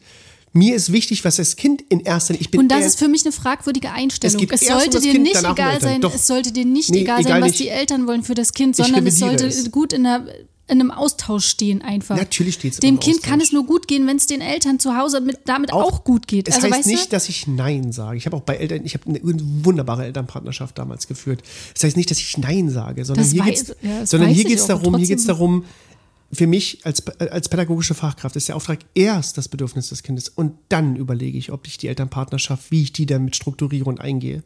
Mir ist wichtig, was das Kind in erster Linie. Ich bin und das ist für mich eine fragwürdige Einstellung. geht Es um sollte das dir Kind, nicht um egal sein, Doch. es sollte dir nicht Nee, egal, egal sein, was nicht. die Eltern wollen für das Kind, sondern es sollte es. gut in, einer, in einem Austausch stehen einfach. Natürlich steht's Dem immer im Kind Austausch. kann es nur gut gehen, wenn es den Eltern zu Hause mit, damit auch, gut geht. Es also heißt weißt nicht, du? dass ich Nein sage. Ich habe auch bei Eltern, ich habe eine wunderbare Elternpartnerschaft damals geführt. Das heißt nicht, dass ich Nein sage, sondern Das hier wei- geht's, ja, sondern hier geht's auch, darum, hier trotzdem. geht's darum, für mich als, als pädagogische Fachkraft ist der Auftrag erst das Bedürfnis des Kindes und dann überlege ich, ob ich die Elternpartnerschaft, wie ich die damit strukturiere und eingehe.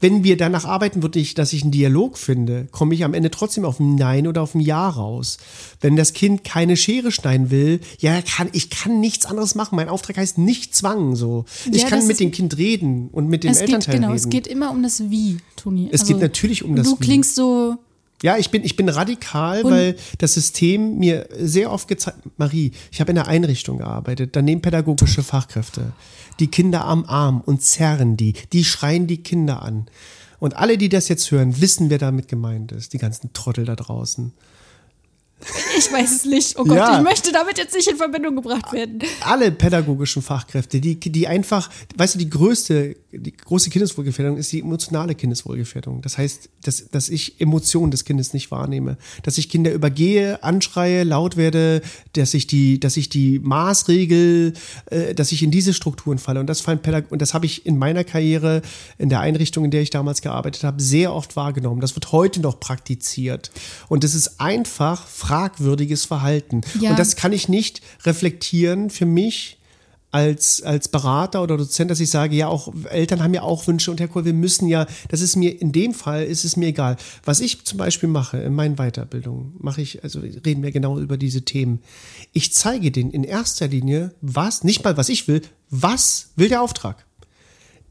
Wenn wir danach arbeiten, würde ich, dass ich einen Dialog finde, komme ich am Ende trotzdem auf ein Nein oder auf ein Ja raus. Wenn das Kind keine Schere schneiden will, ja, kann, ich kann nichts anderes machen. Mein Auftrag heißt nicht Zwang, so. Ich Ja, kann mit dem Kind reden und mit dem es geht, Elternteil genau, reden. es geht immer um das Wie, Toni. Es geht natürlich um das Du Wie. klingst so, Ja, ich bin, ich bin radikal, Und- weil das System mir sehr oft gezeigt, Marie, ich habe in einer Einrichtung gearbeitet, daneben pädagogische Fachkräfte, die Kinder am Arm und zerren die, die schreien die Kinder an. Und alle, die das jetzt hören, wissen, wer damit gemeint ist, die ganzen Trottel da draußen. Ich weiß es nicht. Oh Gott, Ja. ich möchte damit jetzt nicht in Verbindung gebracht werden. alle pädagogischen Fachkräfte, die, die einfach, weißt du, die größte, die große Kindeswohlgefährdung ist die emotionale Kindeswohlgefährdung. Das heißt, dass, dass ich Emotionen des Kindes nicht wahrnehme, dass ich Kinder übergehe, anschreie, laut werde, dass ich die, dass ich die Maßregel, äh, dass ich in diese Strukturen falle. Und das fallen Pädag und das habe ich in meiner Karriere in der Einrichtung, in der ich damals gearbeitet habe, sehr oft wahrgenommen. Das wird heute noch praktiziert. Und das ist einfach fragwürdiges Verhalten. Ja. Und das kann ich nicht reflektieren für mich als, als Berater oder Dozent, dass ich sage, ja, auch Eltern haben ja auch Wünsche und Herr Kohl, wir müssen ja, das ist mir, in dem Fall ist es mir egal. Was ich zum Beispiel mache in meinen Weiterbildungen, mache ich, also reden wir genau über diese Themen. Ich zeige denen in erster Linie, was, nicht mal was ich will, was will der Auftrag?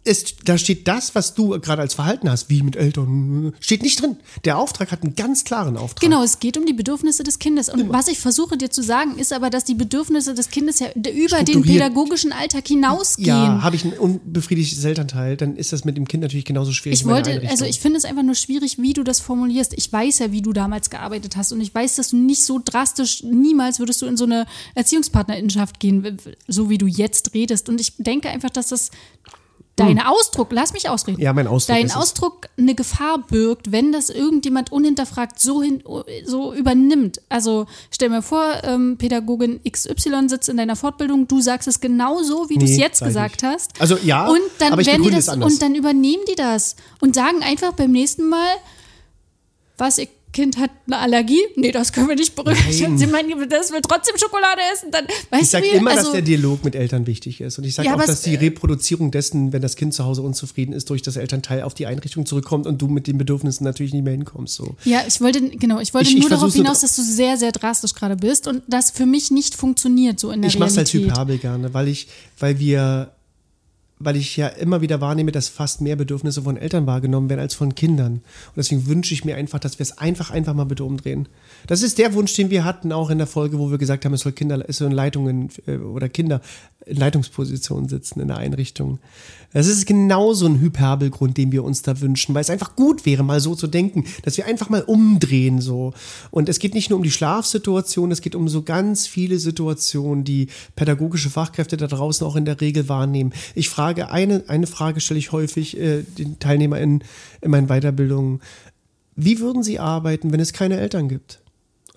Es, da steht das, was du gerade als Verhalten hast, wie mit Eltern, steht nicht drin. Der Auftrag hat einen ganz klaren Auftrag. Genau, es geht um die Bedürfnisse des Kindes. Und was ich versuche dir zu sagen, ist aber, dass die Bedürfnisse des Kindes ja über den pädagogischen Alltag hinausgehen. Ja, habe ich ein unbefriedigtes Elternteil, dann ist das mit dem Kind natürlich genauso schwierig. Ich wollte, also ich finde es einfach nur schwierig, wie du das formulierst. Ich weiß ja, wie du damals gearbeitet hast und ich weiß, dass du nicht so drastisch, niemals würdest du in so eine Erziehungspartnerinnenschaft gehen, so wie du jetzt redest. Und ich denke einfach, dass das dein Ausdruck, lass mich ausreden. Hm. Ja, mein Ausdruck Dein ist es. Ausdruck eine Gefahr birgt, wenn das irgendjemand unhinterfragt so, hin, so übernimmt. Also stell mir vor, ähm, Pädagogin XY sitzt in deiner Fortbildung, du sagst es genau so, wie du es Nee, jetzt sag ich gesagt nicht. hast. Also ja, und dann aber ich werden die das und dann übernehmen die das und sagen einfach beim nächsten Mal, was ihr Kind hat eine Allergie? Nee, das können wir nicht berücksichtigen. Sie meinen, das will trotzdem Schokolade essen, dann weißt Ich sage immer, also, dass der Dialog mit Eltern wichtig ist. Und ich sage Ja, auch, dass die Reproduzierung dessen, wenn das Kind zu Hause unzufrieden ist, durch das Elternteil auf die Einrichtung zurückkommt und du mit den Bedürfnissen natürlich nicht mehr hinkommst. So. Ja, ich wollte, genau, ich wollte Ich- ich nur darauf versuch's nur- hinaus, dass du sehr, sehr drastisch gerade bist und das für mich nicht funktioniert so in der Ich mache es als Realität. Hyperbel gerne, weil ich, weil wir, weil ich ja immer wieder wahrnehme, dass fast mehr Bedürfnisse von Eltern wahrgenommen werden als von Kindern. Und deswegen wünsche ich mir einfach, dass wir es einfach, einfach mal bitte umdrehen. Das ist der Wunsch, den wir hatten auch in der Folge, wo wir gesagt haben, es soll Kinder, es sollen Leitungen äh, oder Kinder in Leitungspositionen sitzen in der Einrichtung. Das ist genauso ein Hyperbelgrund, den wir uns da wünschen, weil es einfach gut wäre, mal so zu denken, dass wir einfach mal umdrehen so. Und es geht nicht nur um die Schlafsituation, es geht um so ganz viele Situationen, die pädagogische Fachkräfte da draußen auch in der Regel wahrnehmen. Ich frage, eine, eine Frage stelle ich häufig äh, den TeilnehmerInnen in meinen Weiterbildungen. Wie würden sie arbeiten, wenn es keine Eltern gibt?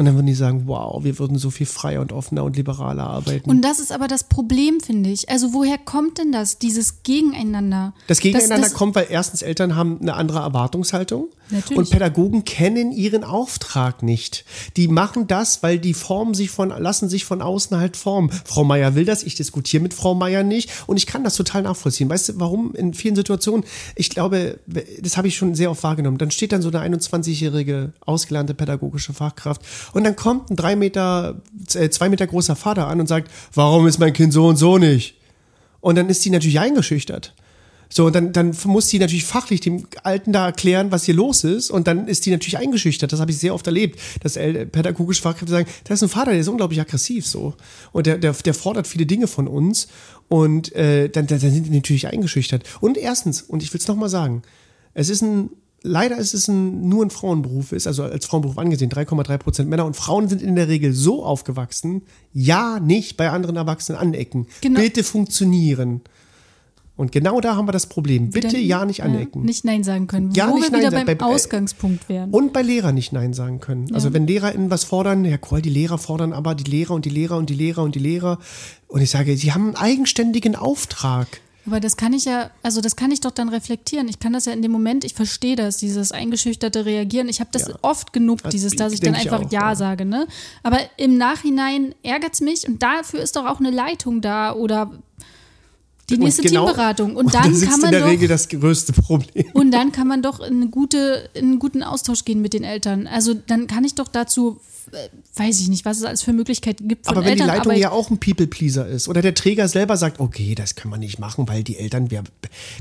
Und dann würden die sagen, wow, wir würden so viel freier und offener und liberaler arbeiten. Und das ist aber das Problem, finde ich. Also woher kommt denn das, dieses Gegeneinander? Das Gegeneinander das, kommt, weil erstens Eltern haben eine andere Erwartungshaltung Natürlich. und Pädagogen kennen ihren Auftrag nicht. Die machen das, weil die formen sich von, lassen sich von außen halt formen. Frau Meier will das, ich diskutiere mit Frau Meier nicht und ich kann das total nachvollziehen. Weißt du, warum in vielen Situationen? Ich glaube, das habe ich schon sehr oft wahrgenommen. Dann steht dann so eine 21-jährige ausgelernte pädagogische Fachkraft und dann kommt ein drei Meter, äh, zwei Meter großer Vater an und sagt, warum ist mein Kind so und so nicht? Und dann ist die natürlich eingeschüchtert. So, und dann, dann muss die natürlich fachlich dem Alten da erklären, was hier los ist. Und dann ist die natürlich eingeschüchtert. Das habe ich sehr oft erlebt, dass pädagogische Fachkräfte sagen, da ist ein Vater, der ist unglaublich aggressiv so. Und der, der, der fordert viele Dinge von uns. Und äh, dann, dann, dann sind die natürlich eingeschüchtert. Und erstens, und ich will es nochmal sagen, es ist ein, leider ist es ein, nur ein Frauenberuf, ist also als Frauenberuf angesehen, 3,3 Prozent Männer. Und Frauen sind in der Regel so aufgewachsen, ja, nicht bei anderen Erwachsenen anecken. Genau. Bitte funktionieren. Und genau da haben wir das Problem. Bitte Dann- ja nicht anecken. Nicht Nein sagen können. Ja, wo nicht wir Nein wieder sagen. beim Bei- äh, Ausgangspunkt wären. Und bei Lehrern nicht Nein sagen können. Also wenn LehrerInnen was fordern, Herr Kohl, die Lehrer fordern aber die Lehrer und die Lehrer und die Lehrer und die Lehrer. Und ich sage, sie haben einen eigenständigen Auftrag. Aber das kann ich ja, also das kann ich doch dann reflektieren. Ich kann das ja in dem Moment, ich verstehe das, dieses eingeschüchterte Reagieren. Ich habe das Ja. oft genug, Das dieses, dass ich dann denk ich einfach auch, ja, ja. sage. Ne? Aber im Nachhinein ärgert es mich und dafür ist doch auch eine Leitung da oder die Und nächste genau- Teamberatung. Und da dann sitzt kann man in der doch, Regel das größte Problem. und dann kann man doch in, eine gute, in einen guten Austausch gehen mit den Eltern. Also dann kann ich doch dazu, weiß ich nicht, was es alles für Möglichkeiten gibt von Aber wenn die Elternarbeit. Leitung ja auch ein People-Pleaser ist oder der Träger selber sagt, okay, das kann man nicht machen, weil die Eltern, wir,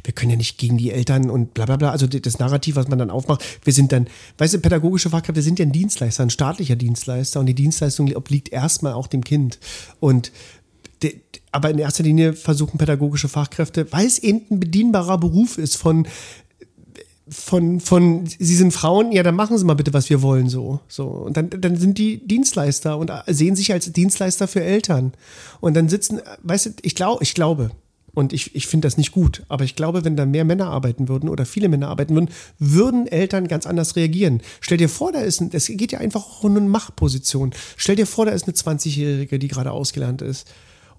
wir können ja nicht gegen die Eltern und bla bla bla, also das Narrativ, was man dann aufmacht, wir sind dann, weißt du, pädagogische Fachkräfte sind ja ein Dienstleister, ein staatlicher Dienstleister und die Dienstleistung obliegt erstmal auch dem Kind. Und aber in erster Linie versuchen pädagogische Fachkräfte, weil es eben ein bedienbarer Beruf ist von von, von, sie sind Frauen, ja, dann machen sie mal bitte, was wir wollen, so. so. Und dann, dann sind die Dienstleister und sehen sich als Dienstleister für Eltern. Und dann sitzen, weißt du, ich glaube, ich glaube, und ich, ich finde das nicht gut, aber ich glaube, wenn da mehr Männer arbeiten würden oder viele Männer arbeiten würden, würden Eltern ganz anders reagieren. Stell dir vor, da ist ein, es geht ja einfach um eine Machtposition. Stell dir vor, da ist eine 20-Jährige, die gerade ausgelernt ist.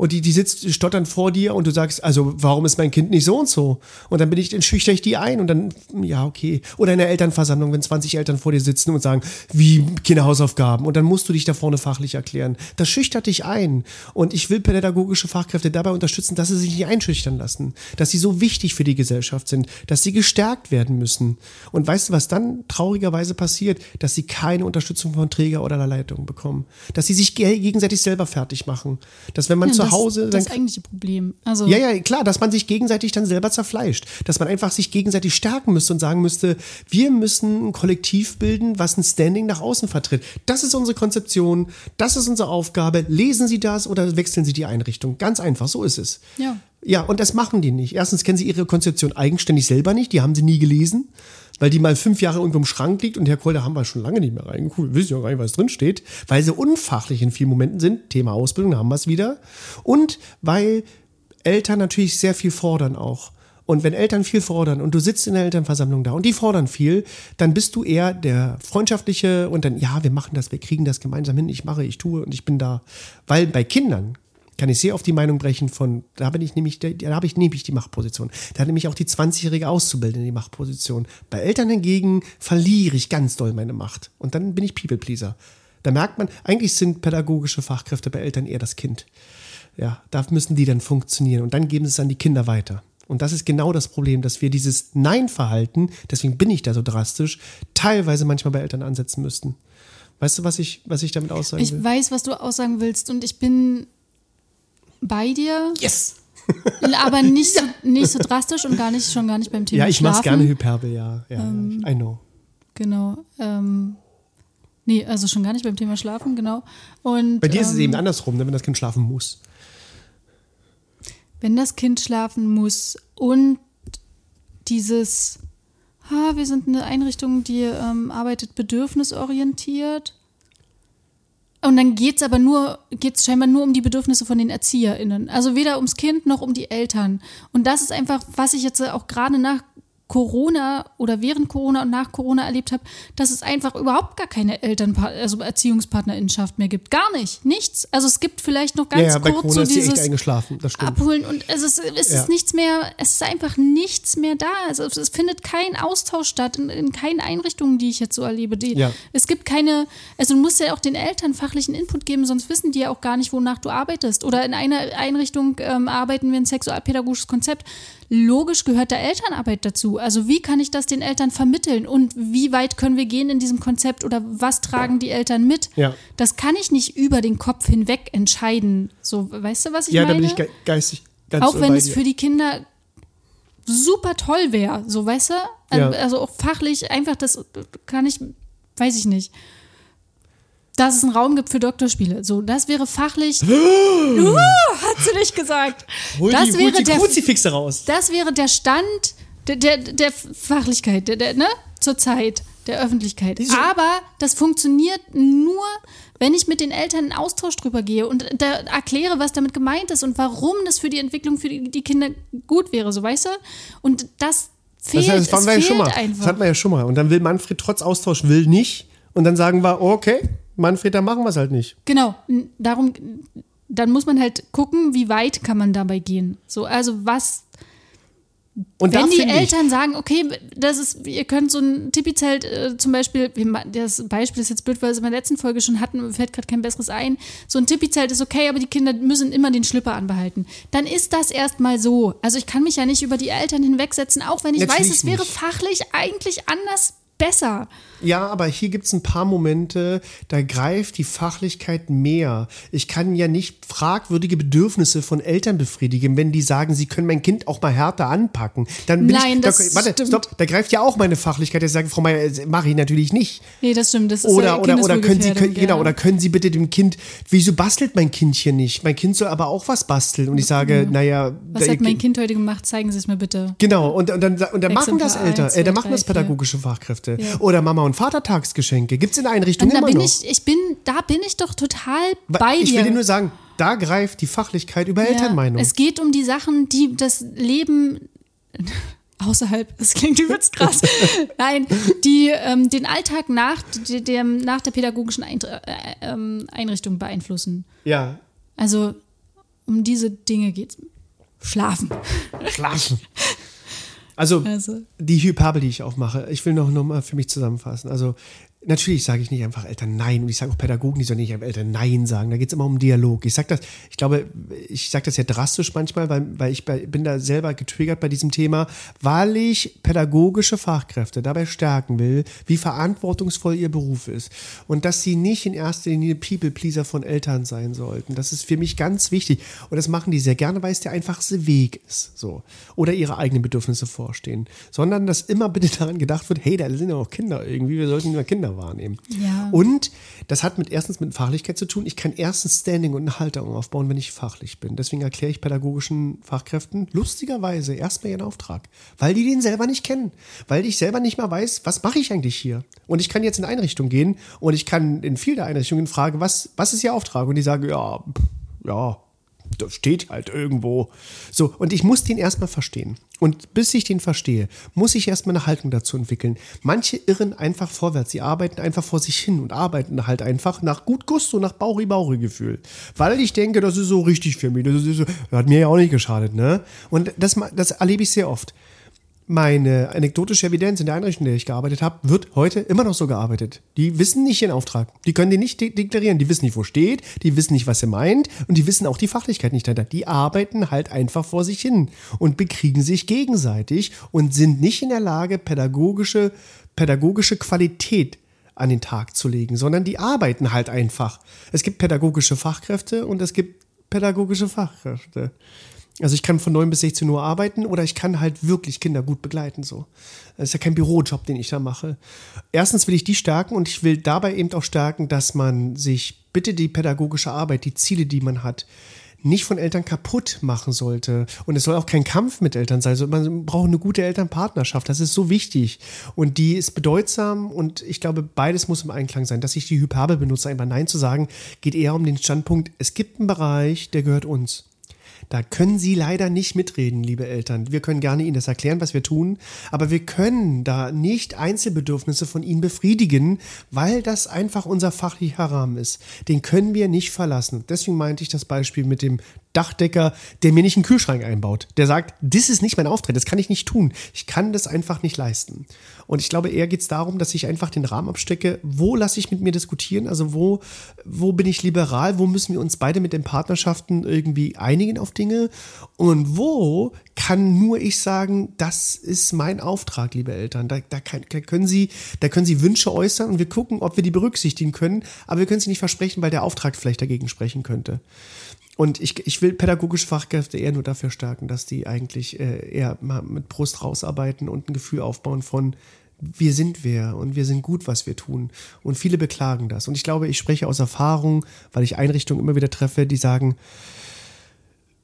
Und die, die sitzt stotternd vor dir und du sagst, also warum ist mein Kind nicht so und so? Und dann bin ich, dann schüchter ich die ein und dann, ja, okay. Oder in der Elternversammlung, wenn 20 Eltern vor dir sitzen und sagen, wie Kinderhausaufgaben. Und dann musst du dich da vorne fachlich erklären. Das schüchtert dich ein. Und ich will pädagogische Fachkräfte dabei unterstützen, dass sie sich nicht einschüchtern lassen. Dass sie so wichtig für die Gesellschaft sind. Dass sie gestärkt werden müssen. Und weißt du, was dann traurigerweise passiert? Dass sie keine Unterstützung von Träger oder der Leitung bekommen. Dass sie sich ge- gegenseitig selber fertig machen. Dass wenn man Ja, zu nach Hause. Das dann, eigentliche Problem. Also, ja, ja, klar, dass man sich gegenseitig dann selber zerfleischt. Dass man einfach sich gegenseitig stärken müsste und sagen müsste, wir müssen ein Kollektiv bilden, was ein Standing nach außen vertritt. Das ist unsere Konzeption, das ist unsere Aufgabe. Lesen Sie das oder wechseln Sie die Einrichtung. Ganz einfach, so ist es. Ja. Ja, und das machen die nicht. Erstens kennen sie ihre Konzeption eigenständig selber nicht, die haben sie nie gelesen, weil die mal fünf Jahre irgendwo im Schrank liegt und Herr Kohl, da haben wir schon lange nicht mehr reingeguckt, wissen ja gar nicht, was drin steht, weil sie unfachlich in vielen Momenten sind, Thema Ausbildung, da haben wir es wieder, und weil Eltern natürlich sehr viel fordern auch. Und wenn Eltern viel fordern und du sitzt in der Elternversammlung da und die fordern viel, dann bist du eher der freundschaftliche und dann, ja, wir machen das, wir kriegen das gemeinsam hin, ich mache, ich tue und ich bin da. Weil bei Kindern kann ich sehr auf die Meinung brechen von, da bin ich nämlich, da habe ich nämlich die Machtposition. Da hat nämlich auch die 20-jährige Auszubildende die Machtposition. Bei Eltern hingegen verliere ich ganz doll meine Macht. Und dann bin ich People-Pleaser. Da merkt man, eigentlich sind pädagogische Fachkräfte bei Eltern eher das Kind. Ja, da müssen die dann funktionieren und dann geben sie es an die Kinder weiter. Und das ist genau das Problem, dass wir dieses Nein-Verhalten, deswegen bin ich da so drastisch, teilweise manchmal bei Eltern ansetzen müssten. Weißt du, was ich, was ich damit aussagen Ich will? weiß, was du aussagen willst und ich bin bei dir, Yes! aber nicht, so, nicht so drastisch und gar nicht, schon gar nicht beim Thema Ja, ich mach's Schlafen. gerne Hyperbel, ja. ja Ähm, I know. Genau. Ähm, nee, also schon gar nicht beim Thema Schlafen, genau. Und, Bei dir ist es ähm, eben andersrum, ne, wenn das Kind schlafen muss. wenn das Kind schlafen muss und dieses, ha, wir sind eine Einrichtung, die ähm, arbeitet bedürfnisorientiert. Und dann geht es aber nur, geht es scheinbar nur um die Bedürfnisse von den ErzieherInnen. Also weder ums Kind noch um die Eltern. Und das ist einfach, was ich jetzt auch gerade nach Corona oder während Corona und nach Corona erlebt habe, dass es einfach überhaupt gar keine Eltern, also Erziehungspartnerinnenschaft mehr gibt. Gar nicht. Nichts. Also es gibt vielleicht noch ganz ja, ja, bei kurz Corona so ist sie echt dieses eingeschlafen, das stimmt. abholen und es ist, es Ja. ist nichts mehr, es ist einfach nichts mehr da. Also es, es findet kein Austausch statt in, in keinen Einrichtungen, die ich jetzt so erlebe. Die, Ja. Es gibt keine, also du musst ja auch den Eltern fachlichen Input geben, sonst wissen die ja auch gar nicht, wonach du arbeitest. Oder in einer Einrichtung ähm, arbeiten wir ein sexualpädagogisches Konzept. Logisch gehört da Elternarbeit dazu. Also wie kann ich das den Eltern vermitteln und wie weit können wir gehen in diesem Konzept oder was tragen die Eltern mit? Ja. Das kann ich nicht über den Kopf hinweg entscheiden. So, weißt du, was ich ja, da meine? bin ich ge geistig ganz auch wenn es dir. für die Kinder super toll wäre, so weißt du? Ja. Also auch fachlich einfach, das kann ich, weiß ich nicht. Dass es einen Raum gibt für Doktorspiele. So, das wäre fachlich. uh, hat sie nicht gesagt. Hol das die, hol wäre die der Kruzifixe raus. das wäre der Stand der, der, der Fachlichkeit, der, der, ne? Zur Zeit, der Öffentlichkeit. Diese- Aber das funktioniert nur, wenn ich mit den Eltern in Austausch drüber gehe und da erkläre, was damit gemeint ist und warum das für die Entwicklung für die, die Kinder gut wäre, so weißt du? Und das fehlt, Das, das, es hatten wir ja fehlt schon mal. das einfach. hatten wir ja schon mal. Und dann will Manfred trotz Austausch will nicht. Und dann sagen wir, oh, okay, Manfred, dann machen wir es halt nicht. Genau, darum, dann muss man halt gucken, wie weit kann man dabei gehen. So, also was Und Wenn die finde ich, Eltern sagen, okay, das ist, ihr könnt so ein Tipi-Zelt äh, zum Beispiel, das Beispiel ist jetzt blöd, weil wir es in der letzten Folge schon hatten, mir fällt gerade kein besseres ein. So ein Tipi-Zelt ist okay, aber die Kinder müssen immer den Schlipper anbehalten. Dann ist das erstmal so. Also ich kann mich ja nicht über die Eltern hinwegsetzen, auch wenn ich weiß, es wäre nicht. fachlich eigentlich anders besser. Ja, aber hier gibt es ein paar Momente, da greift die Fachlichkeit mehr. Ich kann ja nicht fragwürdige Bedürfnisse von Eltern befriedigen, wenn die sagen, sie können mein Kind auch mal härter anpacken. Dann bin Nein, ich, das da, warte, stimmt. stopp, da greift ja auch meine Fachlichkeit. Ich sage, Frau Meier, mache ich natürlich nicht. Nee, das stimmt. Das ist Oder, oder, oder können Sie, können, genau, ja. oder können Sie bitte dem Kind, wieso bastelt mein Kind hier nicht? Mein Kind soll aber auch was basteln. Und ich sage, naja, Was da- hat mein Kind heute gemacht? Zeigen Sie es mir bitte. Genau, und, und dann, und dann machen das Eltern, äh, dann machen das pädagogische Fachkräfte. Ja. Oder Mama- und Vatertagsgeschenke. Gibt es in der Einrichtung Und da immer bin noch. ich, ich bin, da bin ich doch total bei ich dir. will dir nur sagen, da greift die Fachlichkeit über Elternmeinung. Es geht um die Sachen, die das Leben außerhalb, das klingt übelst krass, nein, die ähm, den Alltag nach, de- dem, nach der pädagogischen äh, ähm, Einrichtung beeinflussen. ja, Also um diese Dinge geht's. Schlafen. schlafen. Also, Also. die Hyperbel, die ich aufmache, ich will noch, noch mal für mich zusammenfassen. Also, Natürlich sage ich nicht einfach Eltern Nein und ich sage auch Pädagogen, die sollen nicht einfach Eltern Nein sagen. Da geht es immer um Dialog. Ich sage das, ich glaube, ich sage das ja drastisch manchmal, weil, weil ich bei, bin da selber getriggert bei diesem Thema, weil ich pädagogische Fachkräfte dabei stärken will, wie verantwortungsvoll ihr Beruf ist und dass sie nicht in erster Linie People-Pleaser von Eltern sein sollten. Das ist für mich ganz wichtig und das machen die sehr gerne, weil es der einfachste Weg ist, so oder ihre eigenen Bedürfnisse vorstehen, sondern dass immer bitte daran gedacht wird, hey, da sind ja auch Kinder irgendwie, wir sollten immer Kinder wahrnehmen. Ja. Und das hat mit erstens mit Fachlichkeit zu tun. Ich kann erstens Standing und eine Halterung aufbauen, wenn ich fachlich bin. Deswegen erkläre ich pädagogischen Fachkräften lustigerweise erstmal ihren Auftrag, weil die den selber nicht kennen, weil ich selber nicht mal weiß, was mache ich eigentlich hier? Und ich kann jetzt in eine Einrichtung gehen und ich kann in viele Einrichtungen fragen, was, was ist Ihr Auftrag? Und die sagen, ja, ja, das steht halt irgendwo. So, und ich muss den erstmal verstehen. Und bis ich den verstehe, muss ich erstmal eine Haltung dazu entwickeln. Manche irren einfach vorwärts. Sie arbeiten einfach vor sich hin und arbeiten halt einfach nach gut Gusto, nach Bauri-Bauri-Gefühl. Weil ich denke, das ist so richtig für mich. Das, ist so, das hat mir ja auch nicht geschadet, ne? Und das, das erlebe ich sehr oft meine anekdotische Evidenz in der Einrichtung, in der ich gearbeitet habe, wird heute immer noch so gearbeitet. Die wissen nicht ihren Auftrag. Die können den nicht de deklarieren. Die wissen nicht, wo steht. Die wissen nicht, was er meint. Und die wissen auch die Fachlichkeit nicht dahinter. Die arbeiten halt einfach vor sich hin und bekriegen sich gegenseitig und sind nicht in der Lage, pädagogische, pädagogische Qualität an den Tag zu legen, sondern die arbeiten halt einfach. Es gibt pädagogische Fachkräfte und es gibt pädagogische Fachkräfte. Also ich kann von 9 bis 16 Uhr arbeiten oder ich kann halt wirklich Kinder gut begleiten. So. Das ist ja kein Bürojob, den ich da mache. Erstens will ich die stärken und ich will dabei eben auch stärken, dass man sich bitte die pädagogische Arbeit, die Ziele, die man hat, nicht von Eltern kaputt machen sollte. Und es soll auch kein Kampf mit Eltern sein. Man braucht eine gute Elternpartnerschaft. Das ist so wichtig. Und die ist bedeutsam und ich glaube, beides muss im Einklang sein. Dass ich die Hyperbel benutze, einfach Nein zu sagen, geht eher um den Standpunkt, es gibt einen Bereich, der gehört uns. Da können Sie leider nicht mitreden, liebe Eltern. Wir können gerne Ihnen das erklären, was wir tun, aber wir können da nicht Einzelbedürfnisse von Ihnen befriedigen, weil das einfach unser fachlicher Rahmen ist. Den können wir nicht verlassen. Deswegen meinte ich das Beispiel mit dem Dachdecker, der mir nicht einen Kühlschrank einbaut. Der sagt, das ist nicht mein Auftritt, das kann ich nicht tun. Ich kann das einfach nicht leisten. Und ich glaube, eher geht es darum, dass ich einfach den Rahmen abstecke, wo lasse ich mit mir diskutieren, also wo, wo bin ich liberal, wo müssen wir uns beide mit den Partnerschaften irgendwie einigen auf Dinge? Und wo kann nur ich sagen, das ist mein Auftrag, liebe Eltern. Da, da, kann, da, können Sie, da können Sie Wünsche äußern und wir gucken, ob wir die berücksichtigen können, aber wir können sie nicht versprechen, weil der Auftrag vielleicht dagegen sprechen könnte. Und ich, ich will pädagogische Fachkräfte eher nur dafür stärken, dass die eigentlich äh, eher mal mit Brust rausarbeiten und ein Gefühl aufbauen von, wir sind wer und wir sind gut, was wir tun. Und viele beklagen das. Und ich glaube, ich spreche aus Erfahrung, weil ich Einrichtungen immer wieder treffe, die sagen,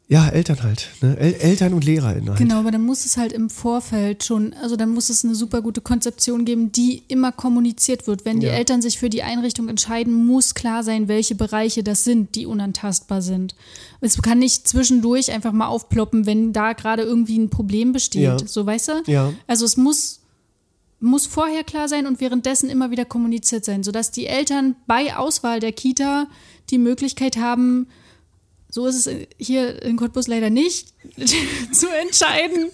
ja, Eltern halt. Ne? El Eltern und LehrerInnen halt. Genau, aber dann muss es halt im Vorfeld schon, also dann muss es eine super gute Konzeption geben, die immer kommuniziert wird. Wenn die Ja. Eltern sich für die Einrichtung entscheiden, muss klar sein, welche Bereiche das sind, die unantastbar sind. Es kann nicht zwischendurch einfach mal aufploppen, wenn da gerade irgendwie ein Problem besteht. Ja. So, weißt du? Ja. Also es muss, muss vorher klar sein und währenddessen immer wieder kommuniziert sein, sodass die Eltern bei Auswahl der Kita die Möglichkeit haben, so ist es hier in Cottbus leider nicht, zu entscheiden,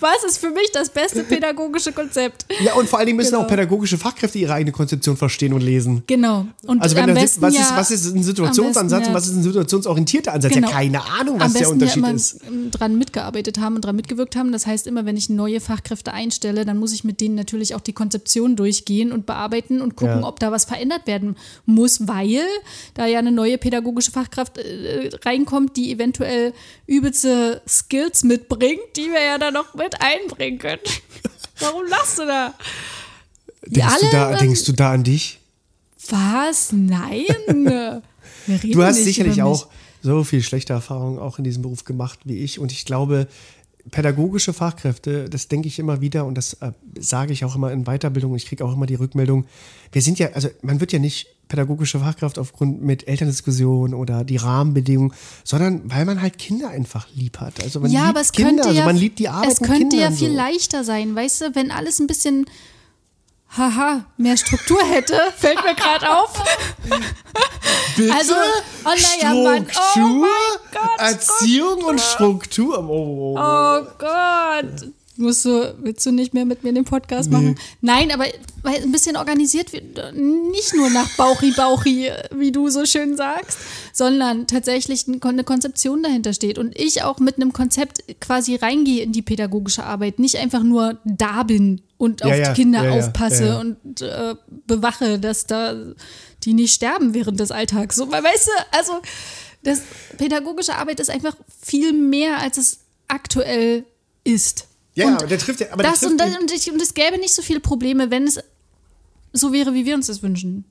was ist für mich das beste pädagogische Konzept. Ja, und vor allen Dingen müssen Genau. auch pädagogische Fachkräfte ihre eigene Konzeption verstehen und lesen. Genau. Und Also wenn am besten was, ja, ist, was ist ein Situationsansatz besten und was ist ein situationsorientierter Ansatz? Genau. Ja, keine Ahnung, was der Unterschied ja ist. dran mitgearbeitet haben und dran mitgewirkt haben. Das heißt, immer wenn ich neue Fachkräfte einstelle, dann muss ich mit denen natürlich auch die Konzeption durchgehen und bearbeiten und gucken, Ja. ob da was verändert werden muss, weil da ja eine neue pädagogische Fachkraft äh, reinkommt, die eventuell übelste Skills mitbringt, die wir ja dann noch mit einbringen können. Warum lachst du da? Denkst, du alle da, dann- denkst du da an dich? Was? Nein. Du hast sicherlich auch so viel schlechte Erfahrungen auch in diesem Beruf gemacht wie ich. Und ich glaube, pädagogische Fachkräfte, das denke ich immer wieder und das äh, sage ich auch immer in Weiterbildung. Ich kriege auch immer die Rückmeldung. Wir sind ja, also man wird ja nicht pädagogische Fachkraft aufgrund mit Elterndiskussion oder die Rahmenbedingungen, sondern weil man halt Kinder einfach lieb hat. Also man ja, liebt aber es Kinder, könnte also ja, man liebt die Arbeit es mit könnte Kindern ja viel so. leichter sein, weißt du, wenn alles ein bisschen haha, mehr Struktur hätte, fällt mir gerade auf. Bitte? Also, oh naja, Mann, oh Gott, Erziehung und Struktur. Oh, oh, oh. Oh Gott. Musst du, willst du nicht mehr mit mir den Podcast machen? Nein, aber weil ein bisschen organisiert wird, nicht nur nach Bauchi Bauchi, wie du so schön sagst, sondern tatsächlich eine Konzeption dahinter steht und ich auch mit einem Konzept quasi reingehe in die pädagogische Arbeit, nicht einfach nur da bin und auf Ja, die Kinder ja, aufpasse und äh, bewache, dass da die nicht sterben während des Alltags. So, weil, weißt du, also das pädagogische Arbeit ist einfach viel mehr, als es aktuell ist. Ja, und aber der trifft ja, aber das und, das, und, ich, und es gäbe nicht so viele Probleme, wenn es so wäre, wie wir uns das wünschen.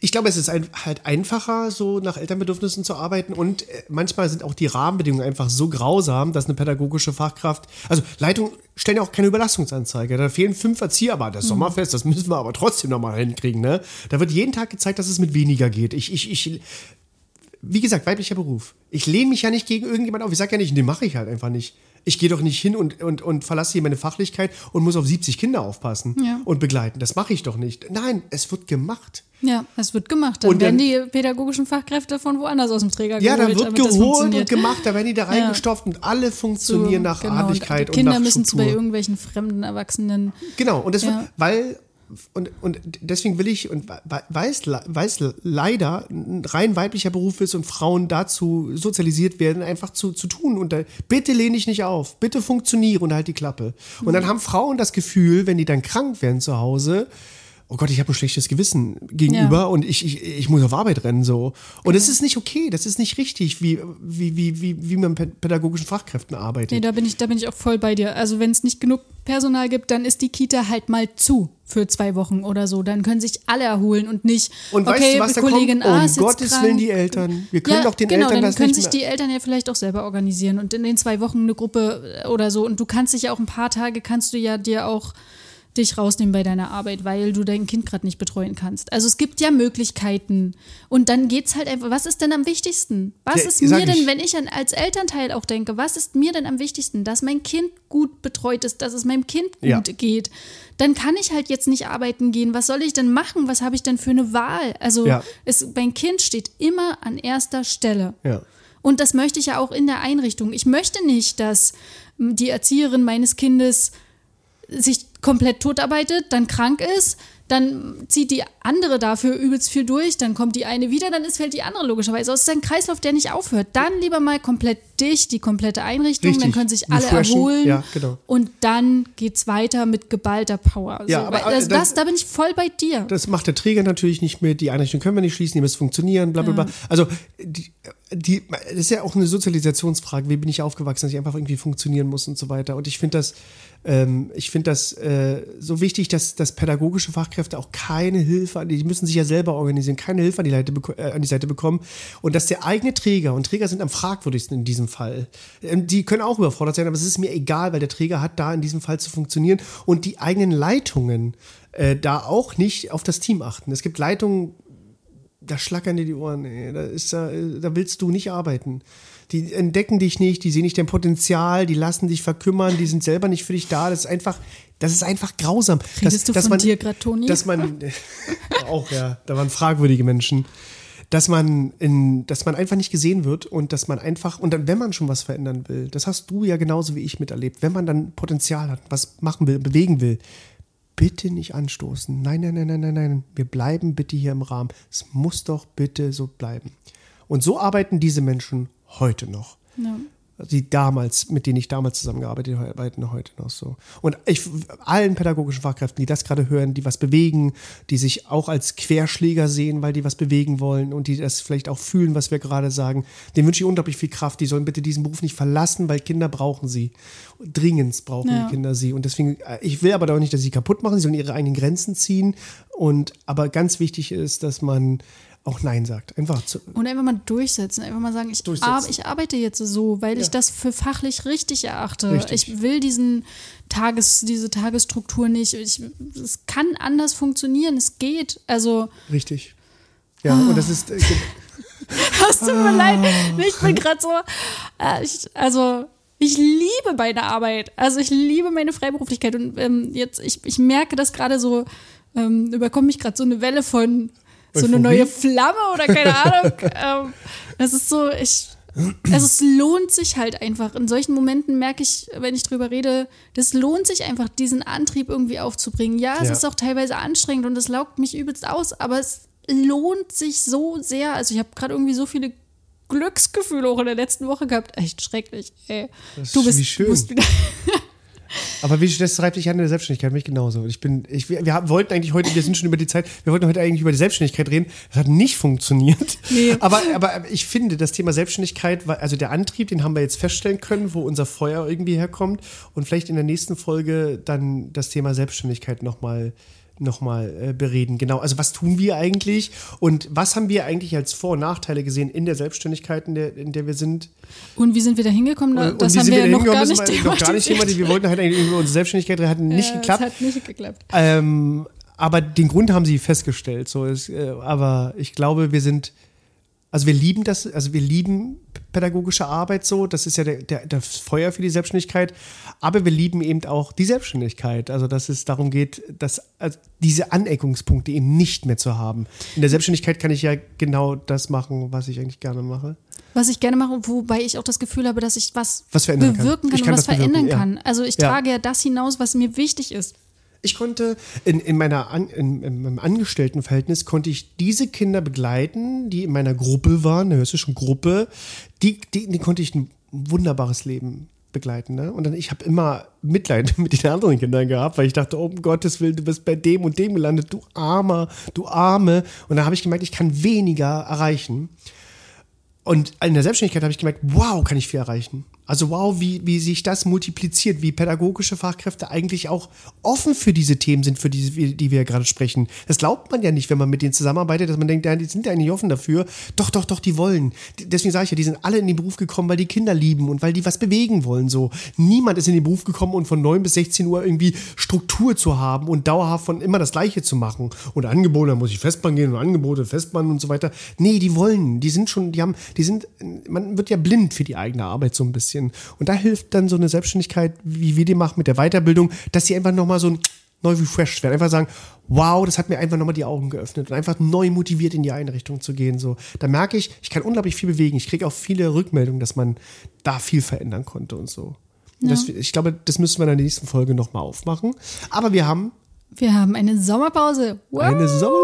Ich glaube, es ist ein, halt einfacher, so nach Elternbedürfnissen zu arbeiten und äh, manchmal sind auch die Rahmenbedingungen einfach so grausam, dass eine pädagogische Fachkraft, also Leitungen stellen ja auch keine Überlastungsanzeige. Da fehlen fünf Erzieher, aber das Sommerfest, das müssen wir aber trotzdem nochmal hinkriegen, ne? Da wird jeden Tag gezeigt, dass es mit weniger geht. Ich, ich, ich, wie gesagt, weiblicher Beruf. Ich lehne mich ja nicht gegen irgendjemand auf. Ich sage ja nicht, den mache ich halt einfach nicht. Ich gehe doch nicht hin und, und, und verlasse hier meine Fachlichkeit und muss auf 70 Kinder aufpassen Ja. und begleiten. Das mache ich doch nicht. Nein, es wird gemacht. Ja, es wird gemacht. Dann, Und dann- werden die pädagogischen Fachkräfte von woanders aus dem Träger Ja, da geholt. wird damit das geholt und gemacht, da werden die da reingestopft und alle funktionieren nach genau. Artigkeit Die Kinder und nach müssen zu irgendwelchen fremden Erwachsenen. Genau, und das Ja. wird, weil, und, und deswegen will ich, und weiß, weiß leider, ein rein weiblicher Beruf ist und Frauen dazu sozialisiert werden, einfach zu, zu tun. Und da, bitte lehne ich nicht auf, bitte funktioniere und halt die Klappe. Und Mhm. dann haben Frauen das Gefühl, wenn die dann krank werden zu Hause, oh Gott, ich habe ein schlechtes Gewissen gegenüber Ja. und ich, ich, ich muss auf Arbeit rennen so. Und das ist nicht okay, das ist nicht richtig, wie, wie, wie, wie, wie man mit pädagogischen Fachkräften arbeitet. Nee, da bin ich, da bin ich auch voll bei dir. Also wenn es nicht genug Personal gibt, dann ist die Kita halt mal zu für zwei Wochen oder so. Dann können sich alle erholen und nicht. Und okay, weißt du, was da Kollegin kommt? A Um ist jetzt Gottes krank. Willen die Eltern. Wir können ja, doch den genau, Eltern dann das können nicht sich mehr. die Eltern ja vielleicht auch selber organisieren und in den zwei Wochen eine Gruppe oder so. Und du kannst dich ja auch ein paar Tage, kannst du ja dir auch dich rausnehmen bei deiner Arbeit, weil du dein Kind gerade nicht betreuen kannst. Also es gibt ja Möglichkeiten. Und dann geht's halt einfach, was ist denn am wichtigsten? Was Ja, ist mir denn, ich. wenn ich an, als Elternteil auch denke, was ist mir denn am wichtigsten? Dass mein Kind gut betreut ist, dass es meinem Kind gut Ja. geht. Dann kann ich halt jetzt nicht arbeiten gehen. Was soll ich denn machen? Was habe ich denn für eine Wahl? Also Ja. es, mein Kind steht immer an erster Stelle. Ja. Und das möchte ich ja auch in der Einrichtung. Ich möchte nicht, dass m, die Erzieherin meines Kindes sich komplett totarbeitet, dann krank ist, dann zieht die andere dafür übelst viel durch, dann kommt die eine wieder, dann ist, fällt die andere logischerweise aus. Es ist ein Kreislauf, der nicht aufhört. Dann lieber mal komplett dicht, die komplette Einrichtung, dann Richtig. können sich alle Refreshen. erholen. Ja, genau. Und dann geht's weiter mit geballter Power. Ja, so, aber, weil das, äh, das, da bin ich voll bei dir. Das macht der Träger natürlich nicht mit, die Einrichtung können wir nicht schließen, die müssen funktionieren, bla bla bla. Also die, die, das ist ja auch eine Sozialisationsfrage, wie bin ich aufgewachsen, dass ich einfach irgendwie funktionieren muss und so weiter. Und ich finde das, ähm, ich finde das äh, so wichtig, dass, dass pädagogische Fachkräfte auch keine Hilfe, an die die müssen sich ja selber organisieren, keine Hilfe an die, Seite, äh, an die Seite bekommen. Und dass der eigene Träger, und Träger sind am fragwürdigsten in diesem Fall, ähm, die können auch überfordert sein, aber es ist mir egal, weil der Träger hat da in diesem Fall zu funktionieren und die eigenen Leitungen äh, da auch nicht auf das Team achten. Es gibt Leitungen, da schlackern dir die Ohren, ey. Da, ist, da, da willst du nicht arbeiten. Die entdecken dich nicht, die sehen nicht dein Potenzial, die lassen dich verkümmern, die sind selber nicht für dich da. Das ist einfach, das ist einfach grausam. Redest dass, du von dir grad, Toni? Dass man, auch ja, da waren fragwürdige Menschen. Dass man, in, dass man einfach nicht gesehen wird und dass man einfach, und dann, wenn man schon was verändern will, das hast du ja genauso wie ich miterlebt, wenn man dann Potenzial hat, was machen will, bewegen will, bitte nicht anstoßen. Nein, nein, nein, nein, nein, nein. Wir bleiben bitte hier im Rahmen. Es muss doch bitte so bleiben. Und so arbeiten diese Menschen heute noch. Ja. Die damals, mit denen ich damals zusammengearbeitet habe, arbeiten heute noch so. Und ich, allen pädagogischen Fachkräften, die das gerade hören, die was bewegen, die sich auch als Querschläger sehen, weil die was bewegen wollen und die das vielleicht auch fühlen, was wir gerade sagen, denen wünsche ich unglaublich viel Kraft. Die sollen bitte diesen Beruf nicht verlassen, weil Kinder brauchen sie. Dringend brauchen Ja. die Kinder sie. Und deswegen, äh, ich will aber doch nicht, dass sie kaputt machen, sie sollen ihre eigenen Grenzen ziehen. Und aber ganz wichtig ist, dass man auch Nein sagt. Einfach zu, Und einfach mal durchsetzen, einfach mal sagen, ich, ar ich arbeite jetzt so, weil ich Ja. das für fachlich richtig erachte. Richtig. Ich will diesen Tages, diese Tagesstruktur nicht. Ich, es kann anders funktionieren, es geht. Also, richtig. Ja, und das ist. Äh, es tut mir leid, ich bin gerade so, äh, ich, also ich liebe meine Arbeit. Also ich liebe meine Freiberuflichkeit und ähm, jetzt, ich, ich merke das gerade so, ähm, überkommt mich gerade so eine Welle von so eine neue Flamme oder keine Ahnung. ähm, das ist so, ich, Also es lohnt sich halt einfach. In solchen Momenten merke ich, wenn ich drüber rede, das lohnt sich einfach, diesen Antrieb irgendwie aufzubringen. Ja, es Ja. ist auch teilweise anstrengend und es laugt mich übelst aus, aber es lohnt sich so sehr. Also ich habe gerade irgendwie so viele Glücksgefühle auch in der letzten Woche gehabt. Echt schrecklich, ey. Das du ist bist wie schön. musst wieder Aber wie das treibt dich an in der Selbstständigkeit, mich genauso. Ich bin, ich, wir, wir wollten eigentlich heute, wir sind schon über die Zeit, wir wollten heute eigentlich über die Selbstständigkeit reden. Das hat nicht funktioniert. Nee. Aber, aber ich finde, das Thema Selbstständigkeit, war- also der Antrieb, den haben wir jetzt feststellen können, wo unser Feuer irgendwie herkommt. Und vielleicht in der nächsten Folge dann das Thema Selbstständigkeit nochmal noch mal, äh, bereden. Genau, also was tun wir eigentlich und was haben wir eigentlich als Vor- und Nachteile gesehen in der Selbstständigkeit, in der, in der wir sind? Und wie sind wir da hingekommen? Und Das wie haben sind wir da noch gar nicht wir noch gar nicht thematisiert. Wir wollten halt eigentlich über unsere Selbstständigkeit reden, hat nicht Ja, geklappt. Hat nicht geklappt. Ähm, aber den Grund haben sie festgestellt. So ist, äh, aber ich glaube, wir sind, also wir lieben das, also wir lieben pädagogische Arbeit so. Das ist ja der, der, das Feuer für die Selbstständigkeit. Aber wir lieben eben auch die Selbstständigkeit. Also dass es darum geht, dass also diese Aneckungspunkte eben nicht mehr zu haben. In der Selbstständigkeit kann ich ja genau das machen, was ich eigentlich gerne mache. Was ich gerne mache, wobei ich auch das Gefühl habe, dass ich was, Was kann. bewirken kann, Ich und kann was verändern ja. kann. Also ich Ja. trage ja das hinaus, was mir wichtig ist. Ich konnte in, in meiner An, in, in meinem Angestelltenverhältnis konnte ich diese Kinder begleiten, die in meiner Gruppe waren, der hessischen Gruppe, die, die, die konnte ich ein wunderbares Leben begleiten. Ne? Und dann, ich habe immer Mitleid mit den anderen Kindern gehabt, weil ich dachte, oh, um Gottes Willen, du bist bei dem und dem gelandet, du Armer, du Arme. Und da habe ich gemerkt, ich kann weniger erreichen. Und in der Selbstständigkeit habe ich gemerkt, wow, kann ich viel erreichen. Also wow, wie, wie sich das multipliziert, wie pädagogische Fachkräfte eigentlich auch offen für diese Themen sind, für die, die wir gerade sprechen. Das glaubt man ja nicht, wenn man mit denen zusammenarbeitet, dass man denkt, die sind ja eigentlich offen dafür. Doch, doch, doch, die wollen. Deswegen sage ich ja, die sind alle in den Beruf gekommen, weil die Kinder lieben und weil die was bewegen wollen. So. Niemand ist in den Beruf gekommen und von 9 bis 16 Uhr irgendwie Struktur zu haben und dauerhaft von immer das Gleiche zu machen. Und Angebote, da muss ich Festbahn gehen und Angebote, Festbahn und so weiter. Nee, die wollen, die sind schon, die haben, die sind, man wird ja blind für die eigene Arbeit so ein bisschen. Und da hilft dann so eine Selbstständigkeit, wie wir die machen mit der Weiterbildung, dass sie einfach nochmal so ein neu refreshed werden. Einfach sagen, wow, das hat mir einfach nochmal die Augen geöffnet und einfach neu motiviert in die Einrichtung zu gehen. So, da merke ich, ich kann unglaublich viel bewegen. Ich kriege auch viele Rückmeldungen, dass man da viel verändern konnte und so. Und Das, ich glaube, das müssen wir in der nächsten Folge nochmal aufmachen. Aber wir haben Wir haben eine Sommerpause. Wow. eine Sommer.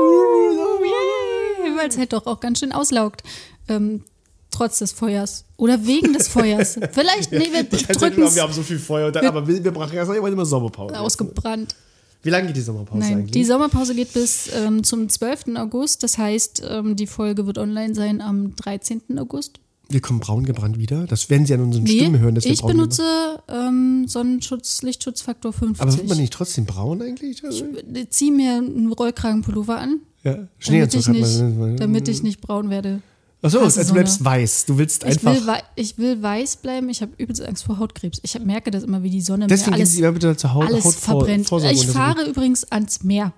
Yay, Weil es halt doch auch ganz schön auslaugt. Ähm, trotz des Feuers. Oder wegen des Feuers. Vielleicht, nee, wir Ich drücken wir haben so viel Feuer, und dann, aber wir, wir brauchen erst immer immer Sommerpause. ausgebrannt. Wie lange geht die Sommerpause Nein, eigentlich? die Sommerpause geht bis ähm, zum 12. August. Das heißt, ähm, die Folge wird online sein am 13. August. wir kommen braun gebrannt wieder. Das werden Sie an unseren Nee, Stimmen hören, dass wir ich benutze ähm, Sonnenschutz, Lichtschutzfaktor 50. Aber wird man nicht trotzdem braun eigentlich? ich ziehe mir einen Rollkragenpullover an, ja, damit Schneeanzug ich, hat nicht, damit ich nicht braun werde. Achso, hasse also du bleibst weiß. Du willst Ich einfach. will, wei- ich will weiß bleiben. Ich habe übelst Angst vor Hautkrebs. Ich merke das immer, wie die Sonne Deswegen alles, Sie immer bitte zur Haut, alles Hautvor- verbrennt. Vorsorge Ich fahre übrigens ans Meer,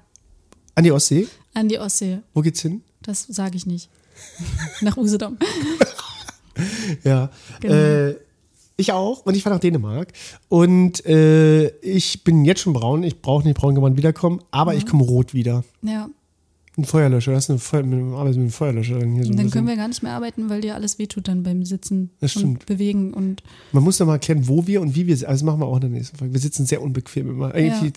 An die Ostsee? an die Ostsee. Wo geht's hin? Das sage ich nicht. Nach Usedom. Ja. Genau. Äh, ich auch. Und ich fahre nach Dänemark. Und äh, ich bin jetzt schon braun. Ich brauche nicht braun gebrannt wiederkommen. Aber Mhm. ich komme rot wieder. Ja, Ein Feuerlöscher. Das ist eine Feuer, mit, mit einem Feuerlöscher. Dann hier so dann können wir gar nicht mehr arbeiten, weil dir alles wehtut dann beim Sitzen Das und bewegen und Man muss doch mal erklären, wo wir und wie wir sind. Also das machen wir auch in der nächsten Folge. Wir sitzen sehr unbequem immer. Eigentlich,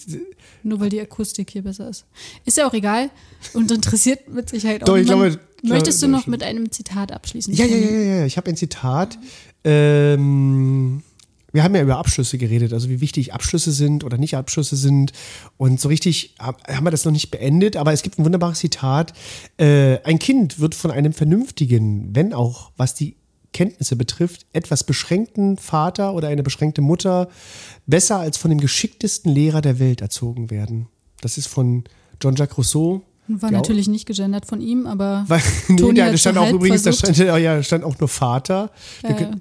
nur weil die Akustik hier besser ist. Ist ja auch egal und interessiert mit Sicherheit auch Doch, ich glaube, Möchtest du noch stimmt. mit einem Zitat abschließen? Ja, ja, ja, ja, ja. Ich habe ein Zitat. Ähm, wir haben ja über Abschlüsse geredet, also wie wichtig Abschlüsse sind oder nicht Abschlüsse sind. Und so richtig hab- haben wir das noch nicht beendet, aber es gibt ein wunderbares Zitat. Äh, ein Kind wird von einem vernünftigen, wenn auch was die Kenntnisse betrifft, etwas beschränkten Vater oder eine beschränkte Mutter besser als von dem geschicktesten Lehrer der Welt erzogen werden. Das ist von Jean-Jacques Rousseau. War Ja. natürlich nicht gegendert von ihm, aber Weil, nee, da stand auch übrigens, da stand, ja, stand auch nur Vater. Wir Ja,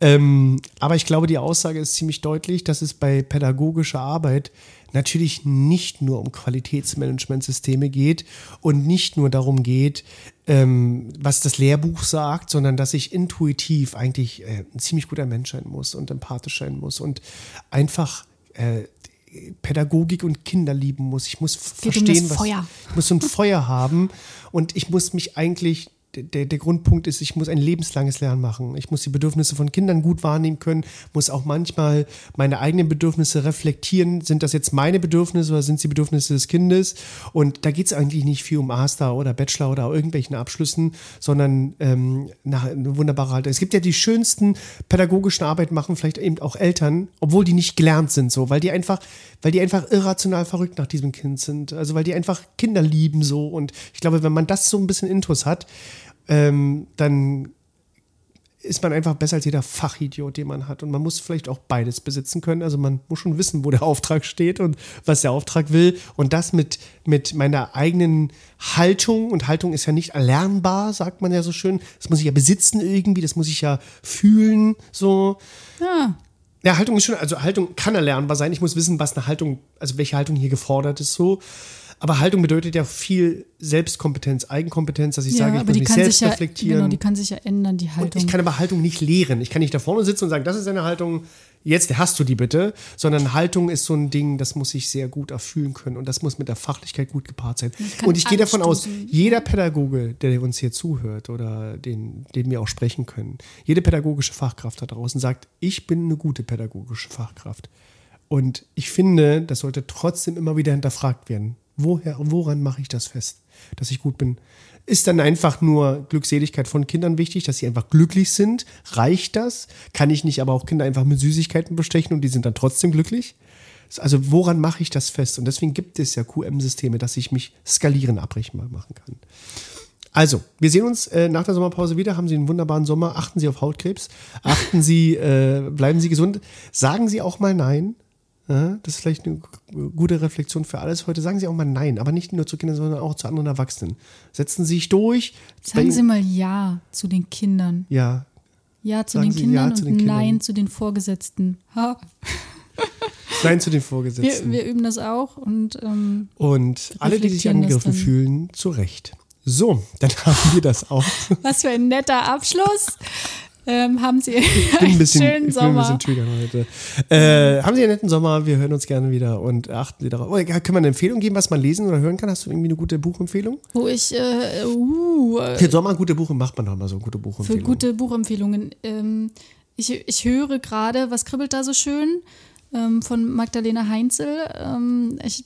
Ähm, aber ich glaube, die Aussage ist ziemlich deutlich, dass es bei pädagogischer Arbeit natürlich nicht nur um Qualitätsmanagementsysteme geht und nicht nur darum geht, ähm, was das Lehrbuch sagt, sondern dass ich intuitiv eigentlich äh, ein ziemlich guter Mensch sein muss und empathisch sein muss und einfach äh, Pädagogik und Kinder lieben muss. Ich muss um verstehen, das was Feuer. ich muss so ein Feuer haben und ich muss mich eigentlich der, der Grundpunkt ist, ich muss ein lebenslanges Lernen machen. Ich muss die Bedürfnisse von Kindern gut wahrnehmen können, muss auch manchmal meine eigenen Bedürfnisse reflektieren. Sind das jetzt meine Bedürfnisse oder sind es die Bedürfnisse des Kindes? Und da geht es eigentlich nicht viel um Master oder Bachelor oder irgendwelchen Abschlüssen, sondern ähm, nach, eine wunderbare Haltung. Es gibt ja die schönsten pädagogischen Arbeiten machen vielleicht eben auch Eltern, obwohl die nicht gelernt sind, so, weil die einfach, weil die einfach irrational verrückt nach diesem Kind sind. Also weil die einfach Kinder lieben so. Und ich glaube, wenn man das so ein bisschen intus hat, ähm, dann ist man einfach besser als jeder Fachidiot, den man hat. Und man muss vielleicht auch beides besitzen können. Also man muss schon wissen, wo der Auftrag steht und was der Auftrag will. Und das mit, mit meiner eigenen Haltung. Und Haltung ist ja nicht erlernbar, sagt man ja so schön. Das muss ich ja besitzen irgendwie, das muss ich ja fühlen, so. Ja. Ja, Haltung ist schon, also Haltung kann erlernbar sein. Ich muss wissen, was eine Haltung, also welche Haltung hier gefordert ist, so. Aber Haltung bedeutet ja viel Selbstkompetenz, Eigenkompetenz, dass ich ja, sage, ich muss die mich kann selbst sich ja, reflektieren. Genau, die kann sich ja ändern, die und Haltung. ich kann aber Haltung nicht lehren. Ich kann nicht da vorne sitzen und sagen, das ist eine Haltung, jetzt hast du die bitte, sondern Haltung ist so ein Ding, das muss ich sehr gut erfüllen können und das muss mit der Fachlichkeit gut gepaart sein. Und ich gehe davon aus, jeder Pädagoge, der uns hier zuhört oder den, den wir auch sprechen können, jede pädagogische Fachkraft da draußen sagt, ich bin eine gute pädagogische Fachkraft. Und ich finde, das sollte trotzdem immer wieder hinterfragt werden. Woher, woran mache ich das fest, dass ich gut bin? Ist dann einfach nur Glückseligkeit von Kindern wichtig, dass sie einfach glücklich sind? Reicht das? Kann ich nicht aber auch Kinder einfach mit Süßigkeiten bestechen und die sind dann trotzdem glücklich? Also woran mache ich das fest? Und deswegen gibt es ja QM-Systeme, dass ich mich skalieren, abbrechen machen kann. Also, wir sehen uns äh, nach der Sommerpause wieder. Haben Sie einen wunderbaren Sommer. Achten Sie auf Hautkrebs. Achten Sie, äh, bleiben Sie gesund. Sagen Sie auch mal Nein. Ja, das ist vielleicht eine gute Reflexion für alles heute. Sagen Sie auch mal Nein, aber nicht nur zu Kindern, sondern auch zu anderen Erwachsenen. Setzen Sie sich durch. Sagen Sie mal Ja zu den Kindern. Ja, Ja zu Sagen den Sie Kindern Ja zu und den Kindern. Nein zu den Vorgesetzten. Ha. Nein zu den Wir, Vorgesetzten. wir üben das auch und ähm, Und alle, die sich angegriffen fühlen, zu Recht. So, dann haben wir das auch. was für ein netter Abschluss. Ähm, haben Sie einen ein bisschen, schönen ich bin ein Sommer. bisschen heute. Äh, haben Sie einen netten Sommer? Wir hören uns gerne wieder und achten Sie darauf. Oh, können wir eine Empfehlung geben, was man lesen oder hören kann? Hast du irgendwie eine gute Buchempfehlung? Wo ich, äh, uh, äh, Für Sommer gute Buche macht man doch mal so gute für Buchempfehlungen. gute Buchempfehlungen. Ähm, ich, ich höre gerade, was kribbelt da so schön? Ähm, von Magdalena Heinzel. Ähm, ich,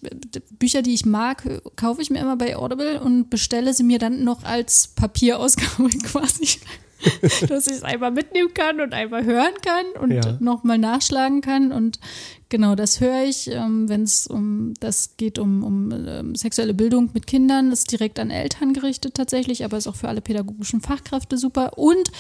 Bücher, die ich mag, kaufe ich mir immer bei Audible und bestelle sie mir dann noch als Papierausgabe quasi. dass ich es einmal mitnehmen kann und einmal hören kann und Ja. nochmal nachschlagen kann. Und genau, das höre ich, ähm, wenn es um, das geht um, um ähm, sexuelle Bildung mit Kindern, das ist direkt an Eltern gerichtet tatsächlich, aber ist auch für alle pädagogischen Fachkräfte super. Und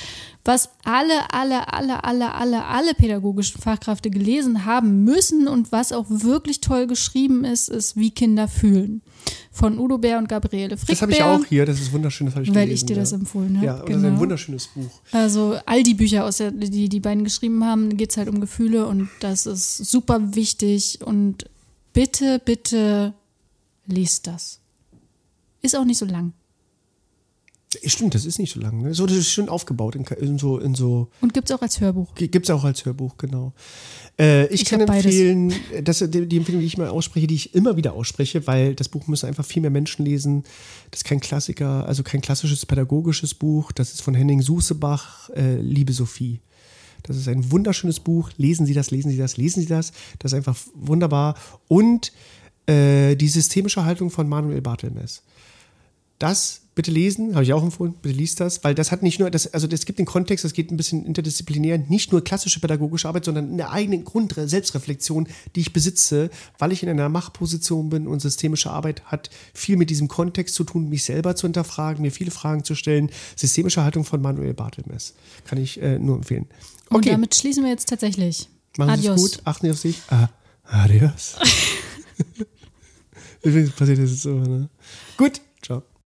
was alle, alle, alle, alle, alle, alle pädagogischen Fachkräfte gelesen haben müssen und was auch wirklich toll geschrieben ist, ist Wie Kinder fühlen. Von Udo Bär und Gabriele Frickbär. Das habe ich auch hier, das ist wunderschön, das habe ich Weil gelesen. ich dir ja. das empfohlen habe. Ja, und das ist ein wunderschönes Buch. Also all die Bücher, aus der, die die beiden geschrieben haben, geht es halt um Gefühle und das ist super wichtig und bitte, bitte lest das. Ist auch nicht so lang. Stimmt, das ist nicht so lang. Ne? So, das ist schön aufgebaut in, in so, in so Und gibt es auch als Hörbuch. Gibt es auch als Hörbuch, genau. Äh, ich, Ich kann empfehlen, das, die, die Empfehlung, die ich mal ausspreche, die ich immer wieder ausspreche, weil das Buch müssen einfach viel mehr Menschen lesen. Das ist kein Klassiker, also kein klassisches pädagogisches Buch. Das ist von Henning Susebach, äh, Liebe Sophie. Das ist ein wunderschönes Buch. Lesen Sie das, lesen Sie das, lesen Sie das. Das ist einfach wunderbar. Und äh, die systemische Haltung von Manuel Bartelmess. Das bitte lesen, habe ich auch empfohlen, bitte liest das, weil das hat nicht nur, das, also das gibt den Kontext, das geht ein bisschen interdisziplinär, nicht nur klassische pädagogische Arbeit, sondern eine eigene Grund Selbstreflexion, die ich besitze, weil ich in einer Machtposition bin und systemische Arbeit hat viel mit diesem Kontext zu tun, mich selber zu hinterfragen, mir viele Fragen zu stellen. Systemische Haltung von Manuel Bartelmess. Kann ich äh, nur empfehlen. Und Okay, damit schließen wir jetzt tatsächlich. machen Sie es gut, achten Sie auf sich. Ah, adios. Übrigens passiert das jetzt immer, ne? Gut,